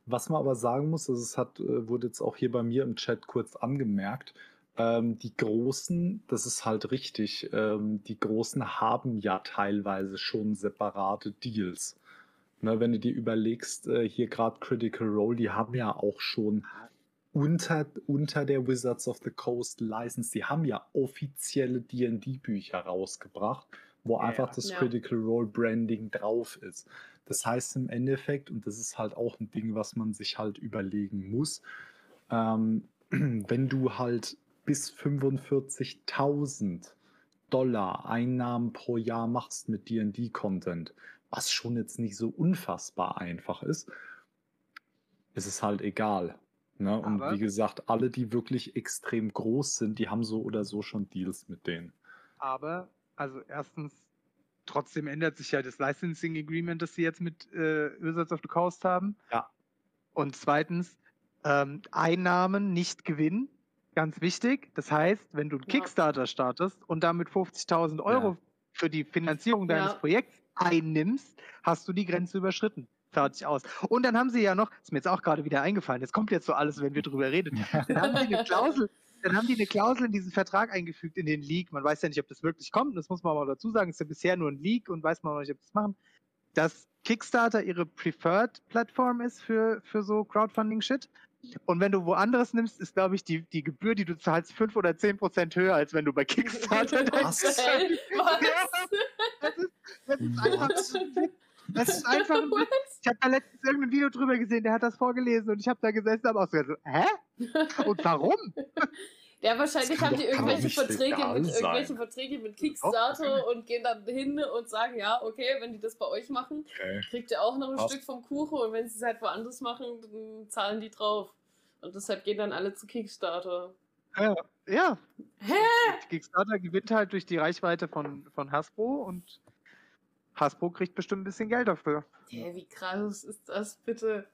Was man aber sagen muss, also es hat, äh, wurde jetzt auch hier bei mir im Chat kurz angemerkt, ähm, die Großen, das ist halt richtig, ähm, die Großen haben ja teilweise schon separate Deals. Ne, wenn du dir überlegst, äh, hier gerade Critical Role, die haben ja auch schon unter, unter der Wizards of the Coast License, die haben ja offizielle D&D-Bücher rausgebracht, wo Ja, einfach das ja. Critical Role Branding drauf ist. Das heißt im Endeffekt, und das ist halt auch ein Ding, was man sich halt überlegen muss, ähm, <clears throat> wenn du halt bis 45.000 Dollar Einnahmen pro Jahr machst mit D&D-Content, was schon jetzt nicht so unfassbar einfach ist, ist es halt egal. Ne? Und Aber- wie gesagt, alle, die wirklich extrem groß sind, die haben so oder so schon Deals mit denen. Aber, also erstens, trotzdem ändert sich ja das Licensing Agreement, das sie jetzt mit äh, Wizards of the Coast haben. Ja. Und zweitens, ähm, Einnahmen, nicht Gewinn. Ganz wichtig. Das heißt, wenn du einen Ja. Kickstarter startest und damit 50.000 Euro Ja. für die Finanzierung deines Ja. Projekts einnimmst, hast du die Grenze überschritten. Fertig aus. Und dann haben sie ja noch, ist mir jetzt auch gerade wieder eingefallen, jetzt kommt jetzt so alles, wenn wir drüber reden. <laughs> Dann haben die eine Klausel, dann haben die eine Klausel in diesen Vertrag eingefügt, in den Leak. Man weiß ja nicht, ob das wirklich kommt. Das muss man aber dazu sagen. Es ist ja bisher nur ein Leak und weiß man noch nicht, ob das machen. Dass Kickstarter ihre Preferred-Plattform ist für, für so Crowdfunding-Shit. Und wenn du woanders nimmst, ist, glaube ich, die, die Gebühr, die du zahlst, 5 oder 10 Prozent höher, als wenn du bei Kickstarter <laughs> Was? <laughs> Was? Das ist, das ist einfach. Das ist <laughs> einfach ein. Ich habe da letztens irgendein Video drüber gesehen, der hat das vorgelesen und ich habe da gesessen und habe auch so hä? Und warum? <laughs> Ja, wahrscheinlich haben die irgendwelche Verträge mit sein. irgendwelche Verträge mit Kickstarter und gehen dann hin und sagen, ja, okay, wenn die das bei euch machen, Okay. kriegt ihr auch noch ein Was? Stück vom Kuchen und wenn sie es halt woanders machen, dann zahlen die drauf. Und deshalb gehen dann alle zu Kickstarter. Ja. ja. Hä? Kickstarter gewinnt halt durch die Reichweite von, von Hasbro und Hasbro kriegt bestimmt ein bisschen Geld dafür. Hä, wie krass ist das bitte?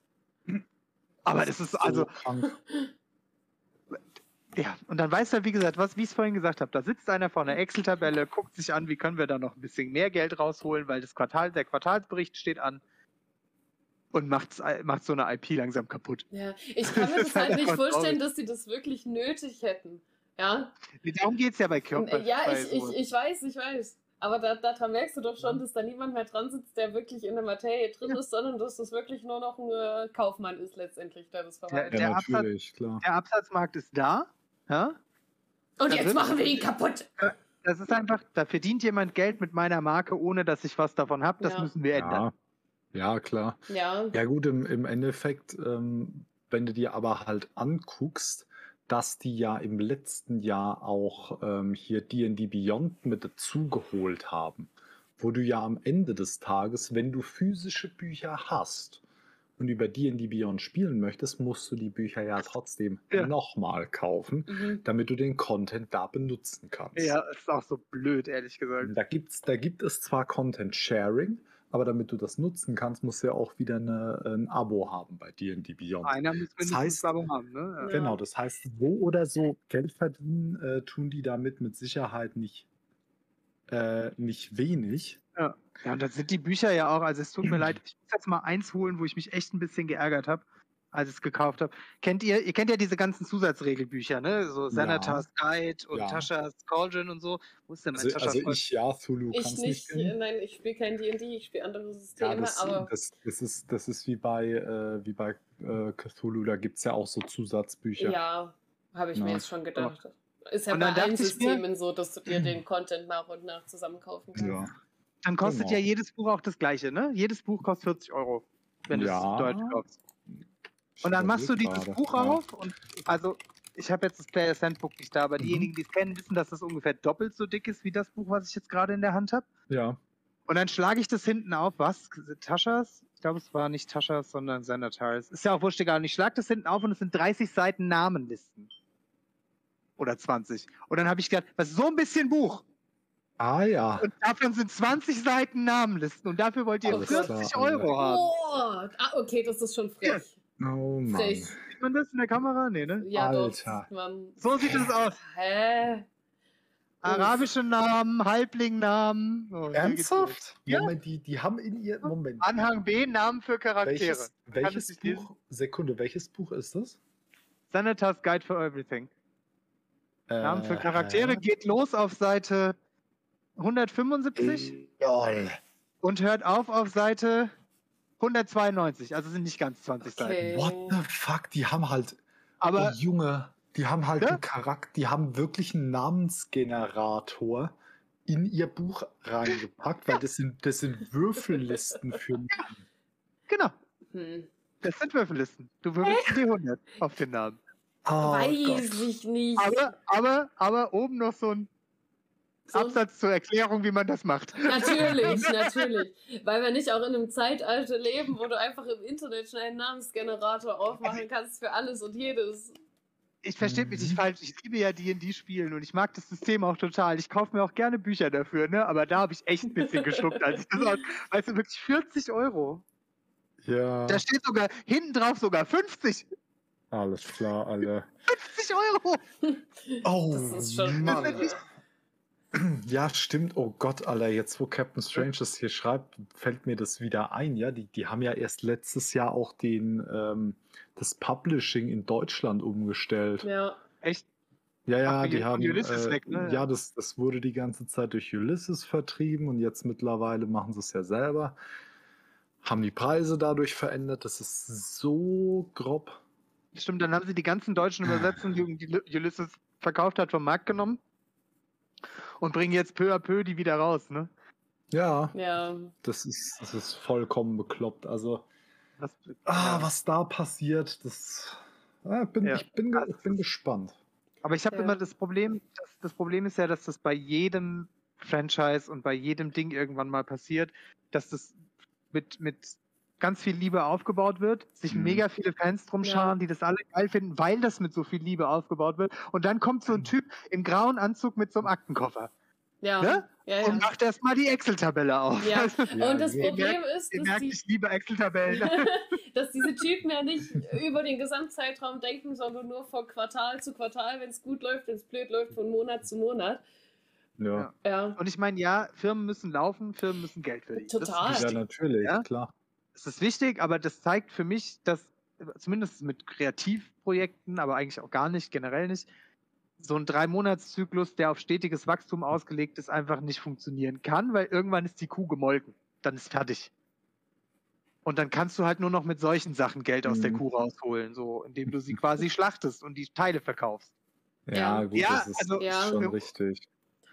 Aber das ist also, So krank. <laughs> ja, und dann weißt du halt, wie gesagt, was, wie ich es vorhin gesagt habe, da sitzt einer vor einer Excel-Tabelle, guckt sich an, wie können wir da noch ein bisschen mehr Geld rausholen, weil das Quartal, der Quartalsbericht steht an und macht, macht so eine IP langsam kaputt. Ja, ich kann mir <laughs> Das das ist halt nicht vorstellen, traurig. dass sie das wirklich nötig hätten. Ja, Darum geht es ja bei Körper. ja bei ich, ich, ich weiß, ich weiß. Aber da, daran merkst du doch schon, dass da niemand mehr dran sitzt, der wirklich in der Materie drin ist, sondern dass das wirklich nur noch ein äh, Kaufmann ist letztendlich, der das verwaltet. Der Ja, Absatz- natürlich, klar. Der Absatzmarkt ist da. Ja? Und da jetzt sind- machen wir ihn kaputt. Das ist einfach, da verdient jemand Geld mit meiner Marke, ohne dass ich was davon habe. Das Ja. müssen wir ändern. Ja, ja, klar. Ja, Ja gut, im, im Endeffekt, ähm, wenn du dir aber halt anguckst, dass die ja im letzten Jahr auch ähm, hier D&D Beyond mit dazugeholt haben, wo du ja am Ende des Tages, wenn du physische Bücher hast und über D&D Beyond spielen möchtest, musst du die Bücher ja trotzdem Ja. nochmal kaufen, Mhm. damit du den Content da benutzen kannst. Ja, ist auch so blöd, ehrlich gesagt. Da, gibt's, da gibt es zwar Content Sharing, aber damit du das nutzen kannst, musst du ja auch wieder eine, ein Abo haben bei D&D Beyond. Einer muss mindestens heißt- das Abo haben, ne? Ja. Ja. Genau, das heißt, so oder so Geld verdienen äh, tun die damit mit Sicherheit nicht, äh, nicht wenig. Ja, und dann sind die Bücher ja auch, also es tut mir leid, ich muss jetzt mal eins holen, wo ich mich echt ein bisschen geärgert habe, als ich es gekauft habe. Kennt ihr, ihr kennt ja diese ganzen Zusatzregelbücher, ne? So Senator's Guide und Ja. Tasha's Cauldron und so. Wo ist denn mein Also, also ich, ja, Thulu Ich kannst nicht, nicht. nein, ich spiele kein D&D, ich spiele andere Ja, Systeme, das, aber das, das, ist, das ist wie bei, äh, wie bei äh, Cthulhu, da gibt es ja auch so Zusatzbücher. ja, habe ich mir Ja. jetzt schon gedacht. Ist ja Und bei allen mir- Systemen so, dass du dir <clears throat> den Content nach und nach zusammenkaufen kannst. Ja. Dann kostet Genau. ja jedes Buch auch das gleiche, ne? Jedes Buch kostet 40 Euro, wenn Ja. du es deutsch kaufst. Und dann machst du dieses gerade. Buch Ja. auf und also ich habe jetzt das Player's Handbook nicht da, aber Mhm. diejenigen, die es kennen, wissen, dass das ungefähr doppelt so dick ist wie das Buch, was ich jetzt gerade in der Hand habe. Ja. Und dann schlage ich das hinten auf. Was? Taschas? Ich glaube, es war nicht Taschas, sondern Senators. Ist ja auch wurscht egal. Und ich schlage das hinten auf und es sind 30 Seiten Namenlisten. Oder 20. Und dann habe ich gedacht, was ist so ein bisschen Buch? Ah ja. Und davon sind 20 Seiten Namenlisten. Und dafür wollt ihr Alles 40 klar, Euro haben. Oh, ah, okay, das ist schon frech. Oh Mann. Sieht man das in der Kamera? Nee, ne? Ja, doch. Alter. Man, So sieht es aus. hä? Arabische Namen, Halblingnamen. Oh. Ernsthaft? Ja. Moment, die, die haben in ihr. Moment. Anhang B, Namen für Charaktere. Welches, welches es nicht lesen? Buch? Sekunde, welches Buch ist das? Senators Guide for Everything. Namen für Äh, Charaktere geht los auf Seite 175 Lol. und hört auf auf Seite 192. Also sind nicht ganz 20 Seiten. Okay. What the fuck? Die haben halt. Aber oh, Junge, die haben halt Ja? einen Charakter, die haben wirklich einen Namensgenerator in ihr Buch reingepackt, weil das sind, das sind Würfellisten für Namen. genau, Hm. das sind Würfellisten. Du würfelst die 100 auf den Namen. Oh, Weiß Gott. ich nicht. Aber, aber, aber oben noch so ein So- Absatz zur Erklärung, wie man das macht. Natürlich, <laughs> natürlich. Weil wir nicht auch in einem Zeitalter leben, wo du einfach im Internet schnell einen Namensgenerator aufmachen kannst für alles und jedes. Ich verstehe mich nicht Mhm. falsch. Ich liebe ja D&D spielen und ich mag das System auch total. Ich kaufe mir auch gerne Bücher dafür, ne? Aber da habe ich echt ein bisschen geschluckt, als ich das aus. <laughs> Weißt du, wirklich 40 Euro. Ja, Da steht sogar hinten drauf sogar 50. alles klar, alle. 50 Euro. Oh, <laughs> Das ist schon- Mann. Ja, stimmt. Oh Gott, Alter, jetzt wo Captain Strange das hier schreibt, fällt mir das wieder ein. Ja, die, die haben ja erst letztes Jahr auch den, ähm, das Publishing in Deutschland umgestellt. Ja. Echt? Ja, ja, Ach, die haben. Ulysses äh, weg, ne? Ja, das, das wurde die ganze Zeit durch Ulysses vertrieben und jetzt mittlerweile machen sie es ja selber. Haben die Preise dadurch verändert. Das ist so grob. Stimmt, dann haben sie die ganzen deutschen Übersetzungen, die die Ulysses verkauft hat, vom Markt genommen und bringen jetzt peu à peu die wieder raus, ne? Ja, Ja. das ist, das ist vollkommen bekloppt. Also, Das, ah, ja. was da passiert, das. Ah, bin, Ja. Ich bin, Also, ich bin gespannt. Aber ich habe Ja. immer das Problem, das, das Problem ist ja, dass das bei jedem Franchise und bei jedem Ding irgendwann mal passiert, dass das mit, mit ganz viel Liebe aufgebaut wird, sich Mhm. mega viele Fans drum Ja. scharen, die das alle geil finden, weil das mit so viel Liebe aufgebaut wird. Und dann kommt so ein Typ im grauen Anzug mit so einem Aktenkoffer Ja. Ne? Ja, und ja. macht erstmal die Excel-Tabelle auf. Ja. Ja, Und das ihr Problem ist, Ihr dass, merkt, die, ich liebe Excel-Tabellen. <laughs> <laughs> dass diese Typen ja nicht über den Gesamtzeitraum denken, sondern nur von Quartal zu Quartal, wenn es gut läuft, wenn es blöd läuft, von Monat zu Monat. Ja, Ja. Und ich meine, ja, Firmen müssen laufen, Firmen müssen Geld verdienen. Das ist Total. ja natürlich, Ja? klar. Das ist wichtig, aber das zeigt für mich, dass zumindest mit Kreativprojekten, aber eigentlich auch gar nicht, generell nicht, so ein Drei-Monats-Zyklus, der auf stetiges Wachstum ausgelegt ist, einfach nicht funktionieren kann, weil irgendwann ist die Kuh gemolken. Dann ist fertig. Und dann kannst du halt nur noch mit solchen Sachen Geld aus der Mhm. Kuh rausholen, so indem du sie <laughs> quasi schlachtest und die Teile verkaufst. Ja, Ja. gut, Ja, das ist also- Ja. schon richtig.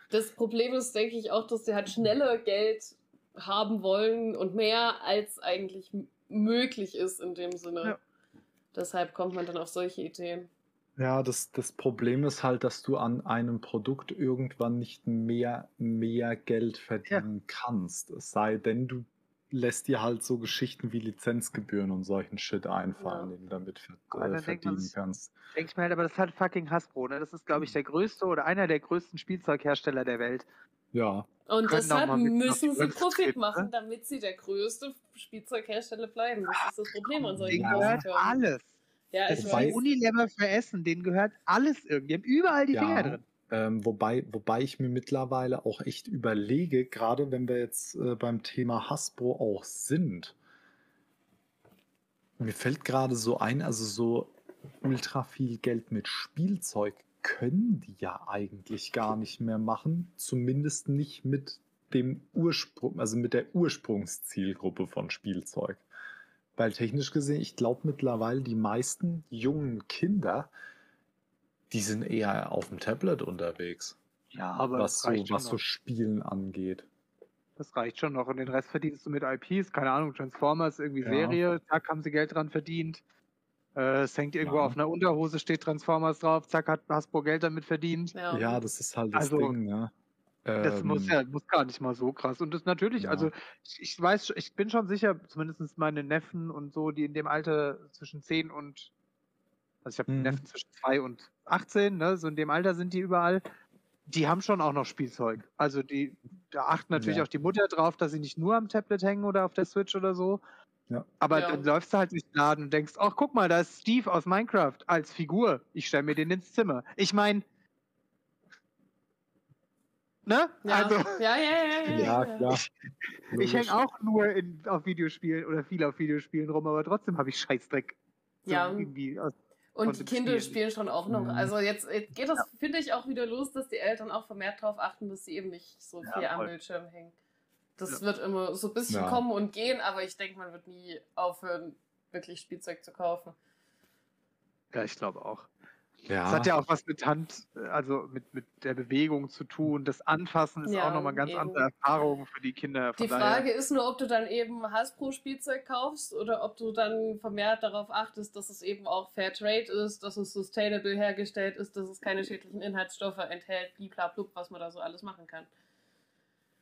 Das Problem ist, denke ich, auch, dass sie halt schneller Geld haben wollen und mehr als eigentlich möglich ist in dem Sinne. Ja. Deshalb kommt man dann auf solche Ideen. Ja, das, das Problem ist halt, dass du an einem Produkt irgendwann nicht mehr, mehr Geld verdienen kannst. Es sei denn, du lässt dir halt so Geschichten wie Lizenzgebühren und solchen Shit einfallen, Ja. den du damit ver Aber äh, man verdienen sich- kannst. Denke ich mir halt, aber das ist halt fucking Hasbro, ne? Das ist, glaube ich, der größte oder einer der größten Spielzeughersteller der Welt. Ja, Und deshalb müssen sie Profit treten, machen, ne? damit sie der größte Spielzeughersteller bleiben. Das ist das Problem an solchen Denen gehört alles. Ja, Das ich ist Wobei- weiß. Unilever für Essen, denen gehört alles irgendwie. Die haben überall die Ja. Finger drin. ähm, wobei, wobei ich mir mittlerweile auch echt überlege, gerade wenn wir jetzt äh, beim Thema Hasbro auch sind, mir fällt gerade so ein, also so ultra viel Geld mit Spielzeug können die ja eigentlich gar nicht mehr machen, zumindest nicht mit dem Ursprung, also mit der Ursprungszielgruppe von Spielzeug. Weil technisch gesehen, ich glaube mittlerweile, die meisten jungen Kinder, die sind eher auf dem Tablet unterwegs, Ja, aber was, so, was so. Spielen angeht. das reicht schon noch. Und den Rest verdienst du mit IPs, keine Ahnung, Transformers, irgendwie Ja. Serie, zack, haben sie Geld dran verdient. Äh, es hängt irgendwo Ja. auf einer Unterhose, steht Transformers drauf, zack, hat Hasbro Geld damit verdient. Ja. Ja, das ist halt das Also, Ding, ne? Das muss Ähm, ja muss gar nicht mal so krass. Und das natürlich, Ja. also ich, ich weiß, ich bin schon sicher, zumindest meine Neffen und so, die in dem Alter zwischen 10 und, also ich habe Mhm. Neffen zwischen 2 und 18, ne, so in dem Alter sind die überall, die haben schon auch noch Spielzeug. Also die, da achten natürlich Ja. auch die Mutter drauf, dass sie nicht nur am Tablet hängen oder auf der Switch oder so. Ja. Aber Ja. dann läufst du halt durch den Laden und denkst, ach guck mal, da ist Steve aus Minecraft als Figur. Ich stelle mir den ins Zimmer. Ich meine, ne? Ja. Also ja, ja, ja, ja, Ja, klar. ich Logisch. hänge auch nur in, auf Videospielen oder viel auf Videospielen rum, aber trotzdem habe ich Scheißdreck. Ja. irgendwie aus- Und die Kinder Spielen. spielen schon auch noch. Mhm. Also jetzt, jetzt geht das, finde ich, auch wieder los, dass die Eltern auch vermehrt darauf achten, dass sie eben nicht so Ja, viel am voll. Bildschirm hängen. Das Ja. wird immer so ein bisschen Ja. kommen und gehen, aber ich denke, man wird nie aufhören, wirklich Spielzeug zu kaufen. Ja, ich glaube auch. Ja, Das hat ja auch was mit Hand, also mit, mit der Bewegung zu tun. Das Anfassen ist Ja, auch nochmal ganz eben. andere Erfahrung für die Kinder. Von Die Frage ist nur, ob du dann eben Hasbro-Spielzeug kaufst oder ob du dann vermehrt darauf achtest, dass es eben auch Fair Trade ist, dass es sustainable hergestellt ist, dass es keine schädlichen Inhaltsstoffe enthält, bliblablub, was man da so alles machen kann.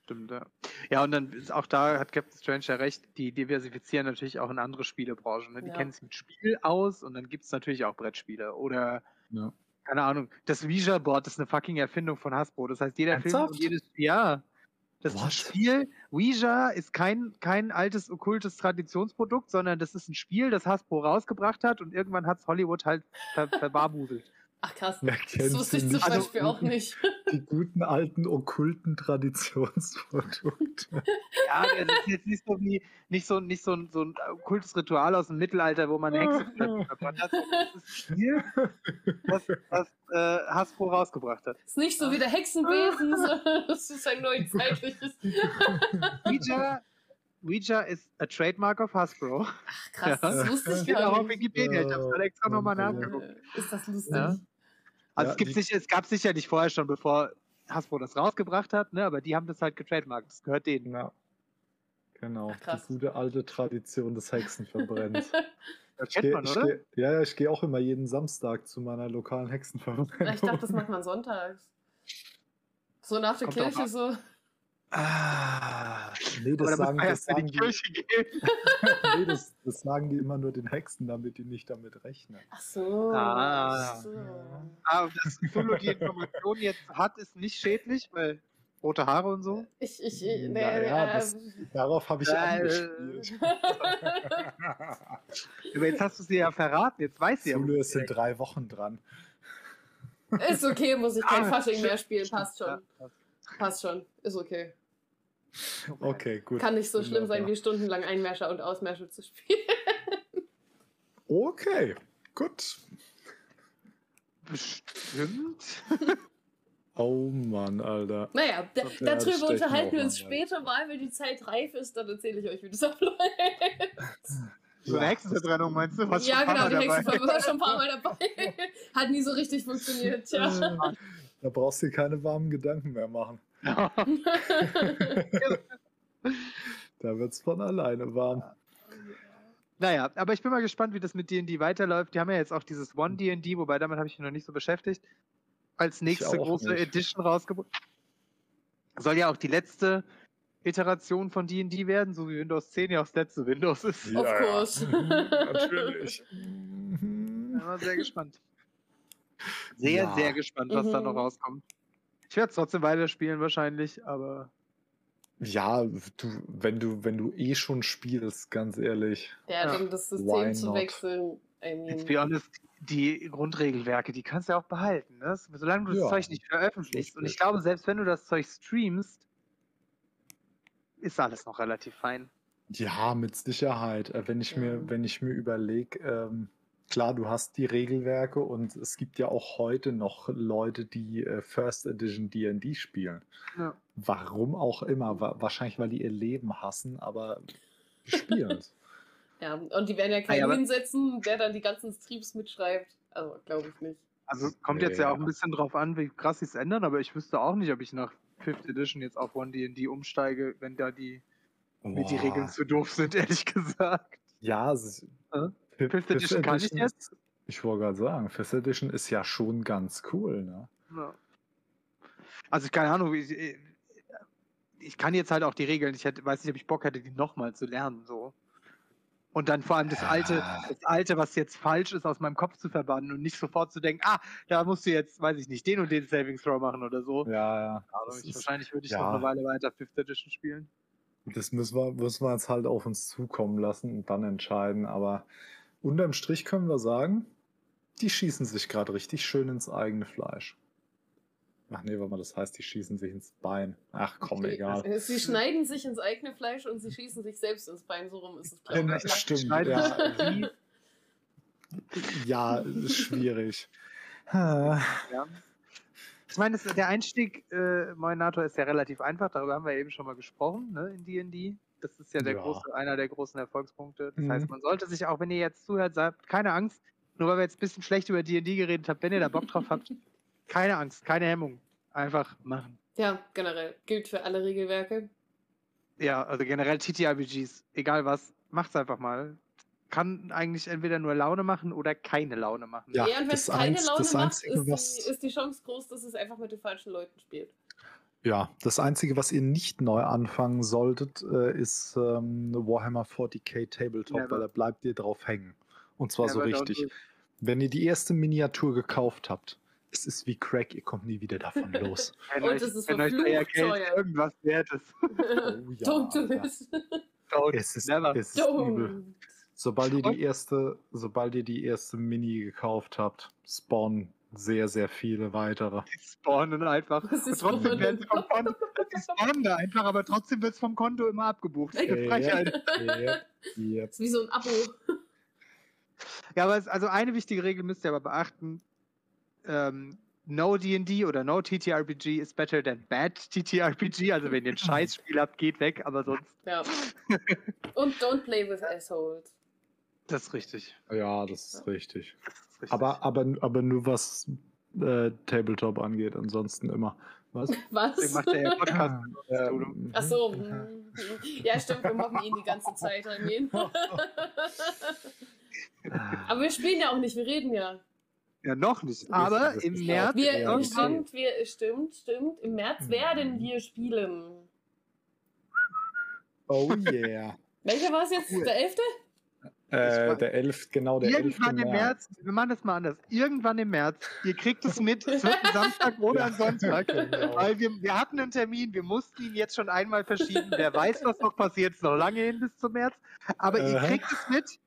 Stimmt, ja. Ja, und dann ist auch da hat Captain Strange ja recht, die diversifizieren natürlich auch in andere Spielebranchen. Ne? Die Ja. kennen sich mit Spiel aus und dann gibt es natürlich auch Brettspiele. Oder, Ja. keine Ahnung, das Ouija-Board ist eine fucking Erfindung von Hasbro. Das heißt, jeder Film Ernsthaft? und jedes. Ja. Das ist ein What? Spiel. Ouija ist kein, kein altes, okkultes Traditionsprodukt, sondern das ist ein Spiel, das Hasbro rausgebracht hat und irgendwann hat es Hollywood halt ver verbarbuselt. Ach krass, das wusste ich zum nicht? Also- Beispiel auch nicht. <laughs> Die guten alten okkulten Traditionsprodukte. Ja, das ist jetzt nicht so wie nicht so nicht so ein, so ein okkultes Ritual aus dem Mittelalter, wo man eine Hexe ver- verbrannt hat. Das ist ein Spiel, was, was äh, Hasbro rausgebracht hat. ist nicht so wie der Hexenbesen, <laughs> sondern das ist ein neuzeitliches. <laughs> Ouija, Ouija ist a trademark of Hasbro. Ach krass, Ja. das wusste ich auch gar auf nicht. Wikipedia. Ich habe gerade extra nochmal Ja. nachgeguckt. Äh, Ist das lustig? Ja. Also Ja, es, gibt sicher, es gab sicherlich vorher schon, bevor Hasbro das rausgebracht hat, ne? aber die haben das halt getrademarkt. Das gehört denen. Ja. Genau, Ach, die gute alte Tradition des Hexenverbrennens. <laughs> Das Ich kennt geh, man, oder? geh, ja, ja, ich gehe auch immer jeden Samstag zu meiner lokalen Hexenverbrennung. Ich dachte, das macht man sonntags. So nach der Kommt Kirche so. Ah, nee, das da sagen, das, in sagen die <laughs> nee, das, <laughs> das sagen die immer nur den Hexen, damit die nicht damit rechnen. Ach so. Ah. so. Aber dass Cthulhu die Information jetzt hat, ist nicht schädlich, weil rote Haare und so. Ich, ich, nee, Naja, äh, das- Darauf habe ich Äh, angespielt. <laughs> Aber jetzt hast du sie ja verraten, jetzt weiß sie ja. Zulu, es sind drei Wochen dran. ist okay, muss ich kein Ah, Fasching mehr spielen. Passt schon. ja, passt. Passt schon. Ist okay. Okay, gut. Kann nicht so schlimm sein, wie stundenlang Einmärscher und Ausmärscher zu spielen. Okay, gut. Bestimmt. <laughs> Oh Mann, Alter. Naja, da, das darüber unterhalten wir uns später mal, wenn die Zeit reif ist, dann erzähle ich euch, wie das abläuft. So eine Hexenverbrennung meinst du? Ja, genau, die Hexenverbrennung war schon ein paar Mal <laughs> dabei. Hat nie so richtig funktioniert, tja. Da brauchst du dir keine warmen Gedanken mehr machen. <laughs> Da wird's von alleine warm. Naja, aber ich bin mal gespannt, wie das mit D&D weiterläuft. Die haben ja jetzt auch dieses One D&D, wobei damit habe ich mich noch nicht so beschäftigt, als nächste große nicht. Edition rausgebracht. Soll ja auch die letzte Iteration von D&D werden, so wie Windows 10 ja auch das letzte Windows ist. Of course. <laughs> Natürlich. Ich bin sehr gespannt. Sehr, Ja. sehr gespannt, was da Mhm. noch rauskommt. Ich werde es trotzdem weiterspielen wahrscheinlich, aber Ja, du, wenn du, wenn du eh schon spielst, ganz ehrlich. Ja, dann das Why System zu not? wechseln. I let's mean, be honest, die Grundregelwerke, die kannst du ja auch behalten. Ne? Solange du das Ja, Zeug nicht veröffentlichst. Und ich glaube, selbst wenn du das Zeug streamst, ist alles noch relativ fein. Ja, mit Sicherheit. Äh, Wenn ich mir, wenn ich mir überlege, ähm, klar, du hast die Regelwerke und es gibt ja auch heute noch Leute, die äh, First Edition D&D spielen. Ja. Warum auch immer. Wa wahrscheinlich, weil die ihr Leben hassen, aber die spielen es. <laughs> ja, und die werden ja keinen ja, aber- hinsetzen, der dann die ganzen Streams mitschreibt. Also, glaube ich nicht. Also es kommt jetzt ja auch ein Ja. bisschen drauf an, wie krass sie es ändern, aber ich wüsste auch nicht, ob ich nach Fifth Edition jetzt auf One D&D umsteige, wenn da die, mir die Boah. Regeln zu doof sind, <laughs> ehrlich gesagt. Ja, es ist, Äh? Fifth, Edition kann ich jetzt? Ich wollte gerade sagen, Fifth Edition ist ja schon ganz cool, ne? Ja. Also keine Ahnung, ich, ich kann jetzt halt auch die Regeln, ich hätte, weiß nicht, ob ich Bock hätte, die nochmal zu lernen, so. Und dann vor allem das alte, Ja. das alte, was jetzt falsch ist, aus meinem Kopf zu verbannen und nicht sofort zu denken, ah, da musst du jetzt, weiß ich nicht, den und den Saving Throw machen oder so. Ja, ja. Das, ich, ist, wahrscheinlich würde ich ja. noch eine Weile weiter Fifth Edition spielen. das müssen, wir, müssen wir jetzt halt auf uns zukommen lassen und dann entscheiden. Aber unterm Strich können wir sagen, die schießen sich gerade richtig schön ins eigene Fleisch. Ach nee, warte mal, das heißt, die schießen sich ins Bein. Ach komm, Okay, egal. <laughs> Sie schneiden sich ins eigene Fleisch und sie schießen sich selbst ins Bein. So rum ist es, Ja, glaube ich. das stimmt. Ja, ja, ist schwierig. <laughs> Ja. Ich meine, der Einstieg, äh, Moinator, ist ja relativ einfach, darüber haben wir eben schon mal gesprochen, ne, in D&D. Das ist ja, der Ja. Große, einer der großen Erfolgspunkte. Das Mhm. heißt, man sollte sich auch, wenn ihr jetzt zuhört, sagt, keine Angst, nur weil wir jetzt ein bisschen schlecht über D&D geredet haben, wenn ihr da Bock drauf habt, <laughs> keine Angst, keine Hemmung. Einfach machen. Ja, generell. Gilt für alle Regelwerke. Ja, also generell TTRPGs, egal was, macht's einfach mal. Kann eigentlich entweder nur Laune machen oder keine Laune machen. Ja, Ja, und wenn das es keine Einz- Laune macht, ist, die, ist die Chance groß, dass es einfach mit den falschen Leuten spielt. Ja, das Einzige, was ihr nicht neu anfangen solltet, äh, ist ähm, Warhammer 40k Tabletop, Never. weil da bleibt ihr drauf hängen. Und zwar so Never don't richtig. Wenn ihr die erste Miniatur gekauft habt, es ist wie Crack, ihr kommt nie wieder davon <laughs> los. Wenn Und euch, es ist wenn euch verflucht euer Geld teuer. irgendwas wert ist. <laughs> Oh ja, Don't do it. Don't, Es ist, never. es ist übel. Don't. Sobald ihr die erste, sobald ihr die erste Mini gekauft habt, spawnen sehr, sehr viele weitere. Die spawnen einfach. Das Und trotzdem spawnen. werden sie vom Konto. Die <laughs> spawnen da einfach, aber trotzdem wird es vom Konto immer abgebucht. Das ist eine Frechheit. Yep, yep. Das ist wie so ein Abo. Ja, aber es, also eine wichtige Regel müsst ihr aber beachten. Ähm, no D&D oder no TTRPG is better than bad TTRPG. Also wenn ihr ein <laughs> Scheißspiel habt, geht weg, aber sonst. Ja. <laughs> Und don't play with assholes. Das ist richtig. Ja, das ist richtig. Richtig. Aber, aber, aber nur was äh, Tabletop angeht, ansonsten immer. Was? <laughs> Was? Deswegen macht er ja Podcast. Ähm, Ach so. mm, Ja, stimmt, wir mobben ihn die ganze Zeit. <laughs> Aber wir spielen ja auch nicht, wir reden ja. Ja, noch nicht. Aber im März. Wir, Ja, okay. stimmt, wir, stimmt, stimmt. Im März werden wir spielen. Oh yeah. Welcher war es jetzt? Cool. Der 11.? Äh, der 11, genau, der 11. Irgendwann im März, wir machen das mal anders. Irgendwann im März, ihr kriegt es mit, es wird ein <laughs> Samstag oder ein Sonntag. Genau. Weil wir, wir hatten einen Termin, wir mussten ihn jetzt schon einmal verschieben. Wer weiß, was noch passiert, ist noch lange hin bis zum März. Aber ihr Aha. kriegt es mit.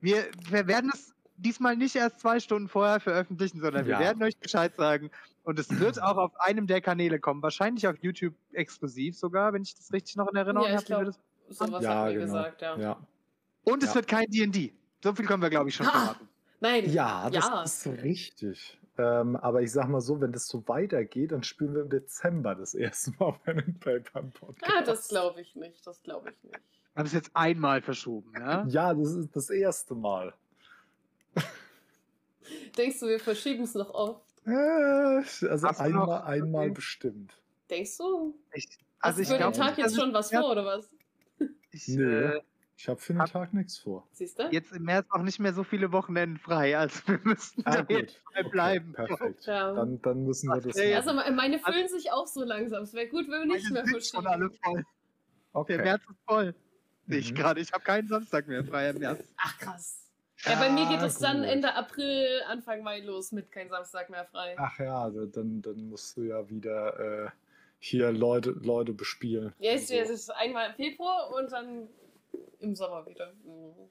Wir, wir werden es diesmal nicht erst zwei Stunden vorher veröffentlichen, sondern Ja. wir werden euch Bescheid sagen. Und es wird auch auf einem der Kanäle kommen, wahrscheinlich auf YouTube exklusiv sogar, wenn ich das richtig noch in Erinnerung Ja, ich habe. glaub, Sowas Ja, haben wir genau. gesagt, ja. Ja. Und es Ja. wird kein D&D. So viel können wir, glaube ich, schon Ha! verraten. Nein. Ja, das Ja. ist richtig. Ähm, aber ich sag mal so, wenn das so weitergeht, dann spielen wir im Dezember das erste Mal and Paper im Podcast. Ah, das glaube ich nicht. Das glaube ich nicht. Wir haben es jetzt einmal verschoben, ja? Ja, das ist das erste Mal. Denkst du, wir verschieben es noch oft? Äh, also Hast du einmal, noch- einmal okay. bestimmt. Denkst du? Ich, Hast also du ich für glaube, den Tag jetzt schon was vor, oder was? ich, Nö. äh, Ich habe für den Hab- Tag nichts vor. Siehst du? Jetzt im März auch nicht mehr so viele Wochenenden frei, also wir müssen Ah, da jetzt frei Okay, bleiben. perfekt. Ja. Dann, dann müssen wir das. Also meine füllen sich auch so langsam. Es wäre gut, wenn wir nicht mehr schon alle verschieben. voll. Okay. Der März ist voll. Sehe ich Mhm. gerade. Ich habe keinen Samstag mehr frei im März. Ach krass. Ja, bei mir geht Ah, es dann gut. Ende April, Anfang Mai los mit kein Samstag mehr frei. Ach ja, also dann, dann musst du ja wieder äh, hier Leute, Leute bespielen. Ja, es Also, es ist einmal im Februar und dann im Sommer wieder. Mhm.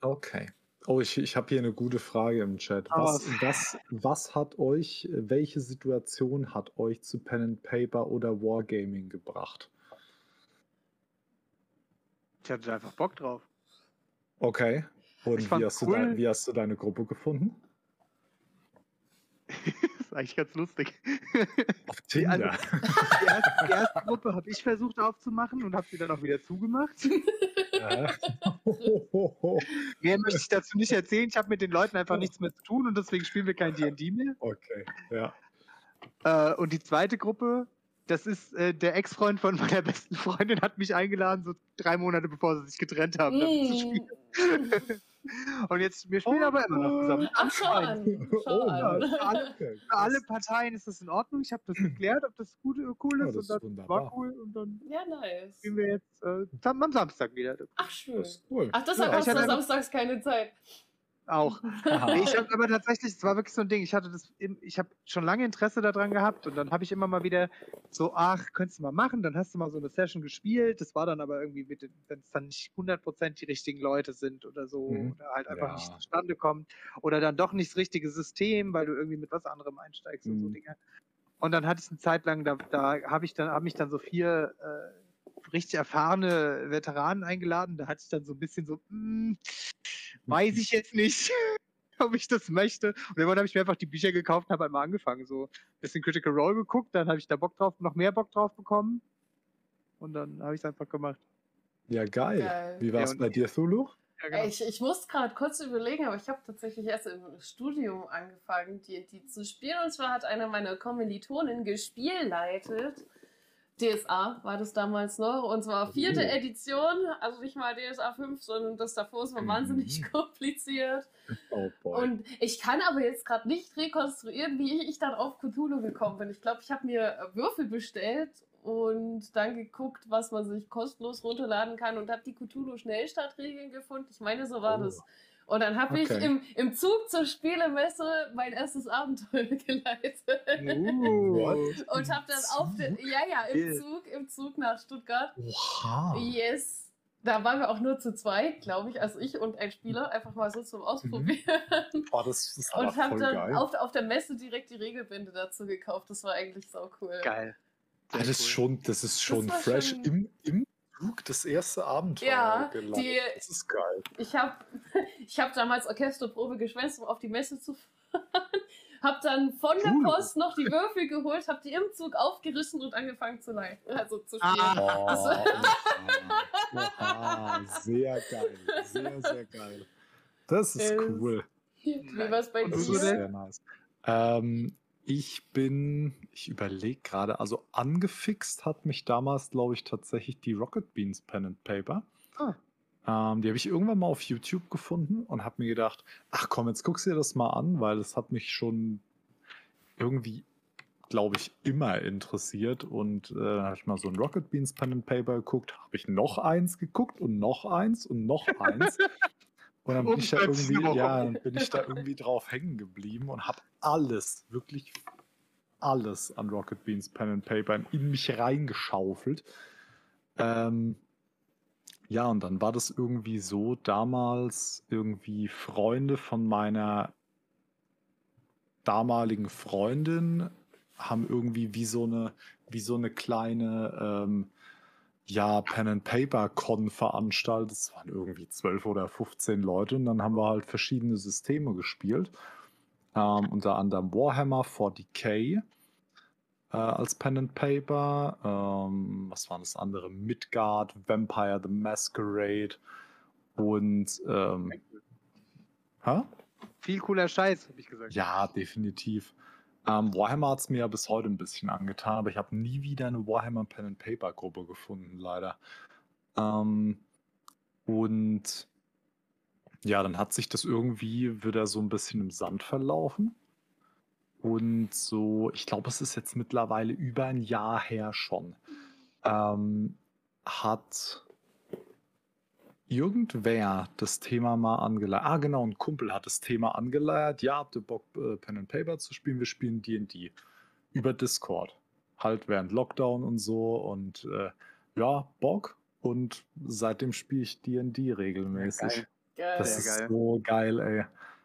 Okay. Oh, ich, ich habe hier eine gute Frage im Chat. Was, was, was hat euch, welche Situation hat euch zu Pen and Paper oder Wargaming gebracht? Ich hatte einfach Bock drauf. Okay. Und wie hast, du cool. dein, wie hast du deine Gruppe gefunden? das <laughs> ist eigentlich ganz lustig. Auf Die, also, Tinder. die, erste, die erste Gruppe habe ich versucht aufzumachen und habe sie dann auch wieder zugemacht. <laughs> Ja. Mehr möchte ich dazu nicht erzählen. Ich habe mit den Leuten einfach nichts mehr zu tun und deswegen spielen wir kein D&D mehr. okay, ja. Äh, und die zweite Gruppe, das ist äh, der Ex-Freund von meiner besten Freundin, hat mich eingeladen, so drei Monate bevor sie sich getrennt haben. damit zu Mm. spielen. Und jetzt, wir spielen aber immer noch zusammen. Ach, schau an. Schau Oh, an. für alle, <laughs> für alle Parteien ist das in Ordnung. Ich habe das geklärt, ob das gut, cool Ja, ist. das ist und dann wunderbar. war cool. Und dann Ja, nice. spielen wir jetzt äh, am am Samstag wieder. Ach, schön. Das ist cool. Ach, deshalb Ja, hast du samstags keine Zeit. Auch. Nee, ich habe aber tatsächlich, es war wirklich so ein Ding. Ich hatte das, ich habe schon lange Interesse daran gehabt und dann habe ich immer mal wieder so, ach, könntest du mal machen. Dann hast du mal so eine Session gespielt. Das war dann aber irgendwie, wenn es dann nicht 100% die richtigen Leute sind oder so Mhm. oder halt einfach Ja. nicht zustande kommt oder dann doch nicht das richtige System, weil du irgendwie mit was anderem einsteigst und so Mhm. Dinge. Und dann hatte ich eine Zeit lang, da, da habe ich dann, habe mich dann so vier äh, richtig erfahrene Veteranen eingeladen. Da hatte ich dann so ein bisschen so, hm, weiß ich jetzt nicht, <laughs> ob ich das möchte. Und irgendwann habe ich mir einfach die Bücher gekauft und habe einmal angefangen. So ein bisschen Critical Role geguckt, dann habe ich da Bock drauf, noch mehr Bock drauf bekommen. Und dann habe ich es einfach gemacht. Ja, geil. Geil. Wie war es Ja, bei dir, Thulu? Ja, Ey, Ich, ich musste gerade kurz überlegen, aber ich habe tatsächlich erst im Studium angefangen, D&D zu spielen. Und zwar hat einer meiner Kommilitonen gespielleitet. DSA war das damals noch. Und zwar vierte Oh. Edition. Also nicht mal DSA 5, sondern das davor. Es war Mhm. wahnsinnig <laughs> kompliziert. Oh boy. Und ich kann aber jetzt gerade nicht rekonstruieren, wie ich dann auf Cthulhu gekommen bin. Ich glaube, ich habe mir äh, Würfel bestellt und dann geguckt, was man sich kostenlos runterladen kann und habe die Cthulhu-Schnellstartregeln gefunden. Ich meine, so war Oh. das. Und dann habe ich Okay. im, im Zug zur Spielemesse mein erstes Abenteuer <laughs> geleitet. Uh, Und habe dann auf der, ja, ja, im Yeah. Zug, im Zug nach Stuttgart. Oha. Yes. Da waren wir auch nur zu zweit, glaube ich, also ich und ein Spieler, einfach mal so zum Ausprobieren. <laughs> Oh, das ist aber Und habe dann geil. auf, auf der Messe direkt die Regelbände dazu gekauft. Das war eigentlich sau cool. geil. Ah, das, ist cool. schon, das ist schon war fresh. schon- Im, Im Zug das erste Abenteuer Ja, gelandet. die- Das ist geil. Ich habe <laughs> ich hab damals Orchesterprobe geschwänzt, um auf die Messe zu fahren. <laughs> Hab dann von der Cool. Post noch die Würfel geholt, hab die im Zug aufgerissen und angefangen zu leihen. Also zu spielen. Ah. <laughs> Oha, oha, sehr geil. Sehr, sehr geil. Das ist Ist- cool. Wie bei Das du ist dir? sehr nice. Ähm, ich bin, ich überlege gerade, also angefixt hat mich damals, glaube ich, tatsächlich die Rocket Beans Pen and Paper. Ah. Ähm, die habe ich irgendwann mal auf YouTube gefunden und habe mir gedacht, ach komm, jetzt guckst du dir das mal an, weil es hat mich schon irgendwie, glaube ich, immer interessiert. Und äh, dann habe ich mal so ein Rocket Beans Pen and Paper geguckt, habe ich noch eins geguckt und noch eins und noch <laughs> eins. Und dann bin ich da irgendwie, ja, dann bin ich da irgendwie drauf hängen geblieben und habe alles, wirklich alles an Rocket Beans Pen and Paper in mich reingeschaufelt. Ähm, ja, und dann war das irgendwie so, damals irgendwie Freunde von meiner damaligen Freundin haben irgendwie wie so eine, wie so eine kleine, ähm, ja, Pen and Paper Con veranstaltet. Es waren irgendwie zwölf oder 15 Leute und dann haben wir halt verschiedene Systeme gespielt. Ähm, unter anderem Warhammer 40k äh, als Pen and Paper. Ähm, was waren das andere? Midgard, Vampire the Masquerade und ähm? Viel cooler Scheiß, habe ich gesagt. Ja, definitiv. Ähm, Warhammer hat es mir ja bis heute ein bisschen angetan, aber ich habe nie wieder eine Warhammer Pen and Paper Gruppe gefunden, leider. Ähm, Und ja, dann hat sich das irgendwie wieder so ein bisschen im Sand verlaufen. Und so, ich glaube, es ist jetzt mittlerweile über ein Jahr her schon, ähm, hat irgendwer das Thema mal angeleiert. Ah, genau, ein Kumpel hat das Thema angeleiert. Ja, habt ihr Bock, äh, Pen and Paper zu spielen? Wir spielen D&D über Discord. Halt während Lockdown und so. Und äh, ja, Bock. Und seitdem spiele ich D&D regelmäßig. Geil. Geil. Das ist geil. so geil, ey.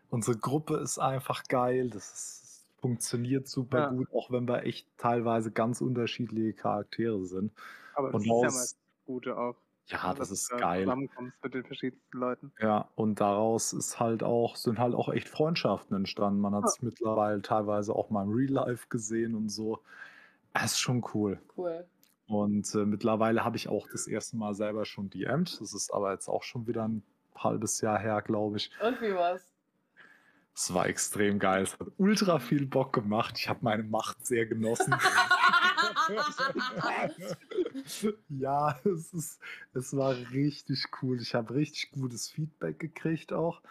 Unsere Gruppe ist einfach geil. Das ist, funktioniert super Ja. gut, auch wenn wir echt teilweise ganz unterschiedliche Charaktere sind. Aber das Und ist ja mal das Gute auch. Ja, das ist geil. Zusammenkommst mit den verschiedensten Leuten. Ja, und daraus ist halt auch, sind halt auch echt Freundschaften entstanden. Man hat Ja. sich mittlerweile teilweise auch mal im Real Life gesehen und so. Das ist schon cool. Cool. Und äh, mittlerweile habe ich auch das erste Mal selber schon DM'd. Das ist aber jetzt auch schon wieder ein halbes Jahr her, glaube ich. Und wie war's? Es war extrem geil. Es hat ultra viel Bock gemacht. Ich habe meine Macht sehr genossen. <laughs> <laughs> ja, es, ist, es war richtig cool. Ich habe richtig gutes Feedback gekriegt auch.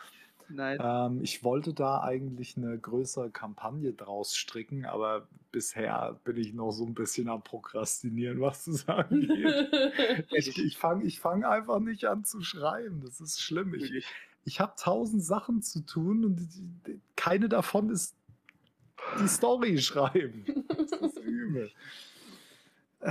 Nice. Ähm, ich wollte da eigentlich eine größere Kampagne draus stricken, aber bisher bin ich noch so ein bisschen am Prokrastinieren, was das angeht. <laughs> Ich, ich fange ich fang einfach nicht an zu schreiben. Das ist schlimm. Ich, ich habe tausend Sachen zu tun und keine davon ist die Story schreiben. Das ist übel. Äh,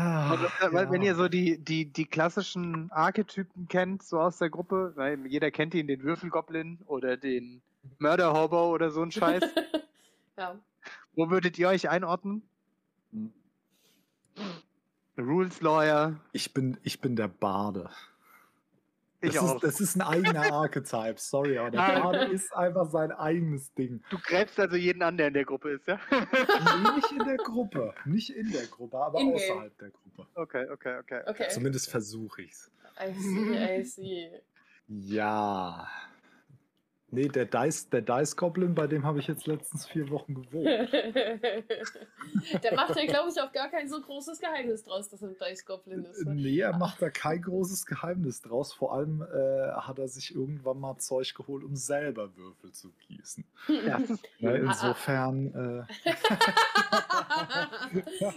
weil, Wenn ja. ihr so die, die, die klassischen Archetypen kennt, so aus der Gruppe, weil jeder kennt ihn, den Würfelgoblin oder den Mörder-Hobo oder so ein Scheiß. <laughs> ja. Wo würdet ihr euch einordnen? Hm. Rules Lawyer. ich, bin, ich bin der Bade. Ich das, auch. Ist, das ist ein eigener Archetype, sorry, aber der. Bade ist einfach sein eigenes Ding. Du gräbst also jeden an, der in der Gruppe ist, ja? Nee, nicht in der Gruppe. Nicht in der Gruppe, aber In-game. außerhalb der Gruppe. Okay, okay, okay. Okay. Zumindest versuche ich's. I see, I see. Ja. Nee, der Dice, der Dice Goblin, bei dem habe ich jetzt letztens vier Wochen gewohnt. <laughs> Der macht ja, glaube ich, auch gar kein so großes Geheimnis draus, dass er ein Dice Goblin ist. Ne? Nee, er macht da kein großes Geheimnis draus. Vor allem äh, hat er sich irgendwann mal Zeug geholt, um selber Würfel zu gießen. Ja. Ja, insofern, äh,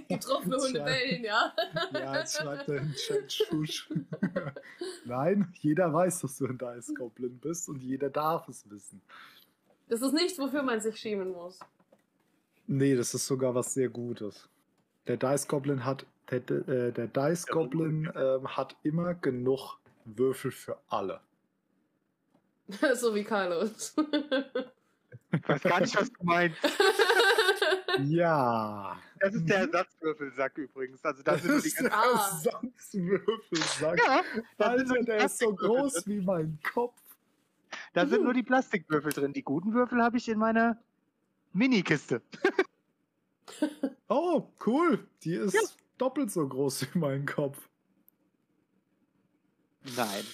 <laughs> Getroffene Hunde Tja. bellen, ja. ja, jetzt schreibt er im Chat Schusch. <laughs> Nein, jeder weiß, dass du ein Dice Goblin bist und jeder darf es wissen. Das ist nichts, wofür man sich schämen muss. Nee, das ist sogar was sehr Gutes. Der Dice Goblin hat, der, äh, der Dice Goblin ähm, hat immer genug Würfel für alle. <laughs> so wie Carlos. Ich weiß gar nicht, was du meinst. <laughs> Ja. Das ist der Ersatzwürfelsack übrigens. Also da Das die ist der Ah. Ersatzwürfelsack. Ja, Alter, der ist so groß wie mein Kopf. Da sind nur die Plastikwürfel drin. Die guten Würfel habe ich in meiner Mini-Kiste. <laughs> Oh, cool. Die ist Ja. doppelt so groß <laughs> wie mein Kopf. Nein.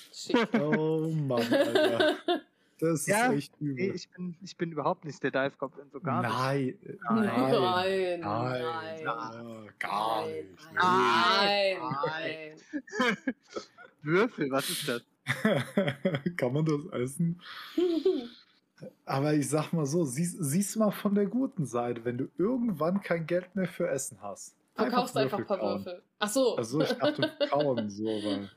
Oh Mann, Alter. <laughs> Das ist Ja, echt Nee, übel. ich bin, ich bin überhaupt nicht der Goblin, so gar nicht. Nein. Nein, Nein. nein, Nein. nein. Ja, gar Nein, nicht. nein, Nein. nein. Würfel, was ist das? <laughs> Kann man das essen? <laughs> Aber ich sag mal so, siehst, siehst mal von der guten Seite, wenn du irgendwann kein Geld mehr für Essen hast. Verkaufst einfach ein paar. Würfel. Ach so. Also ich dachte <laughs> kauen so, weil.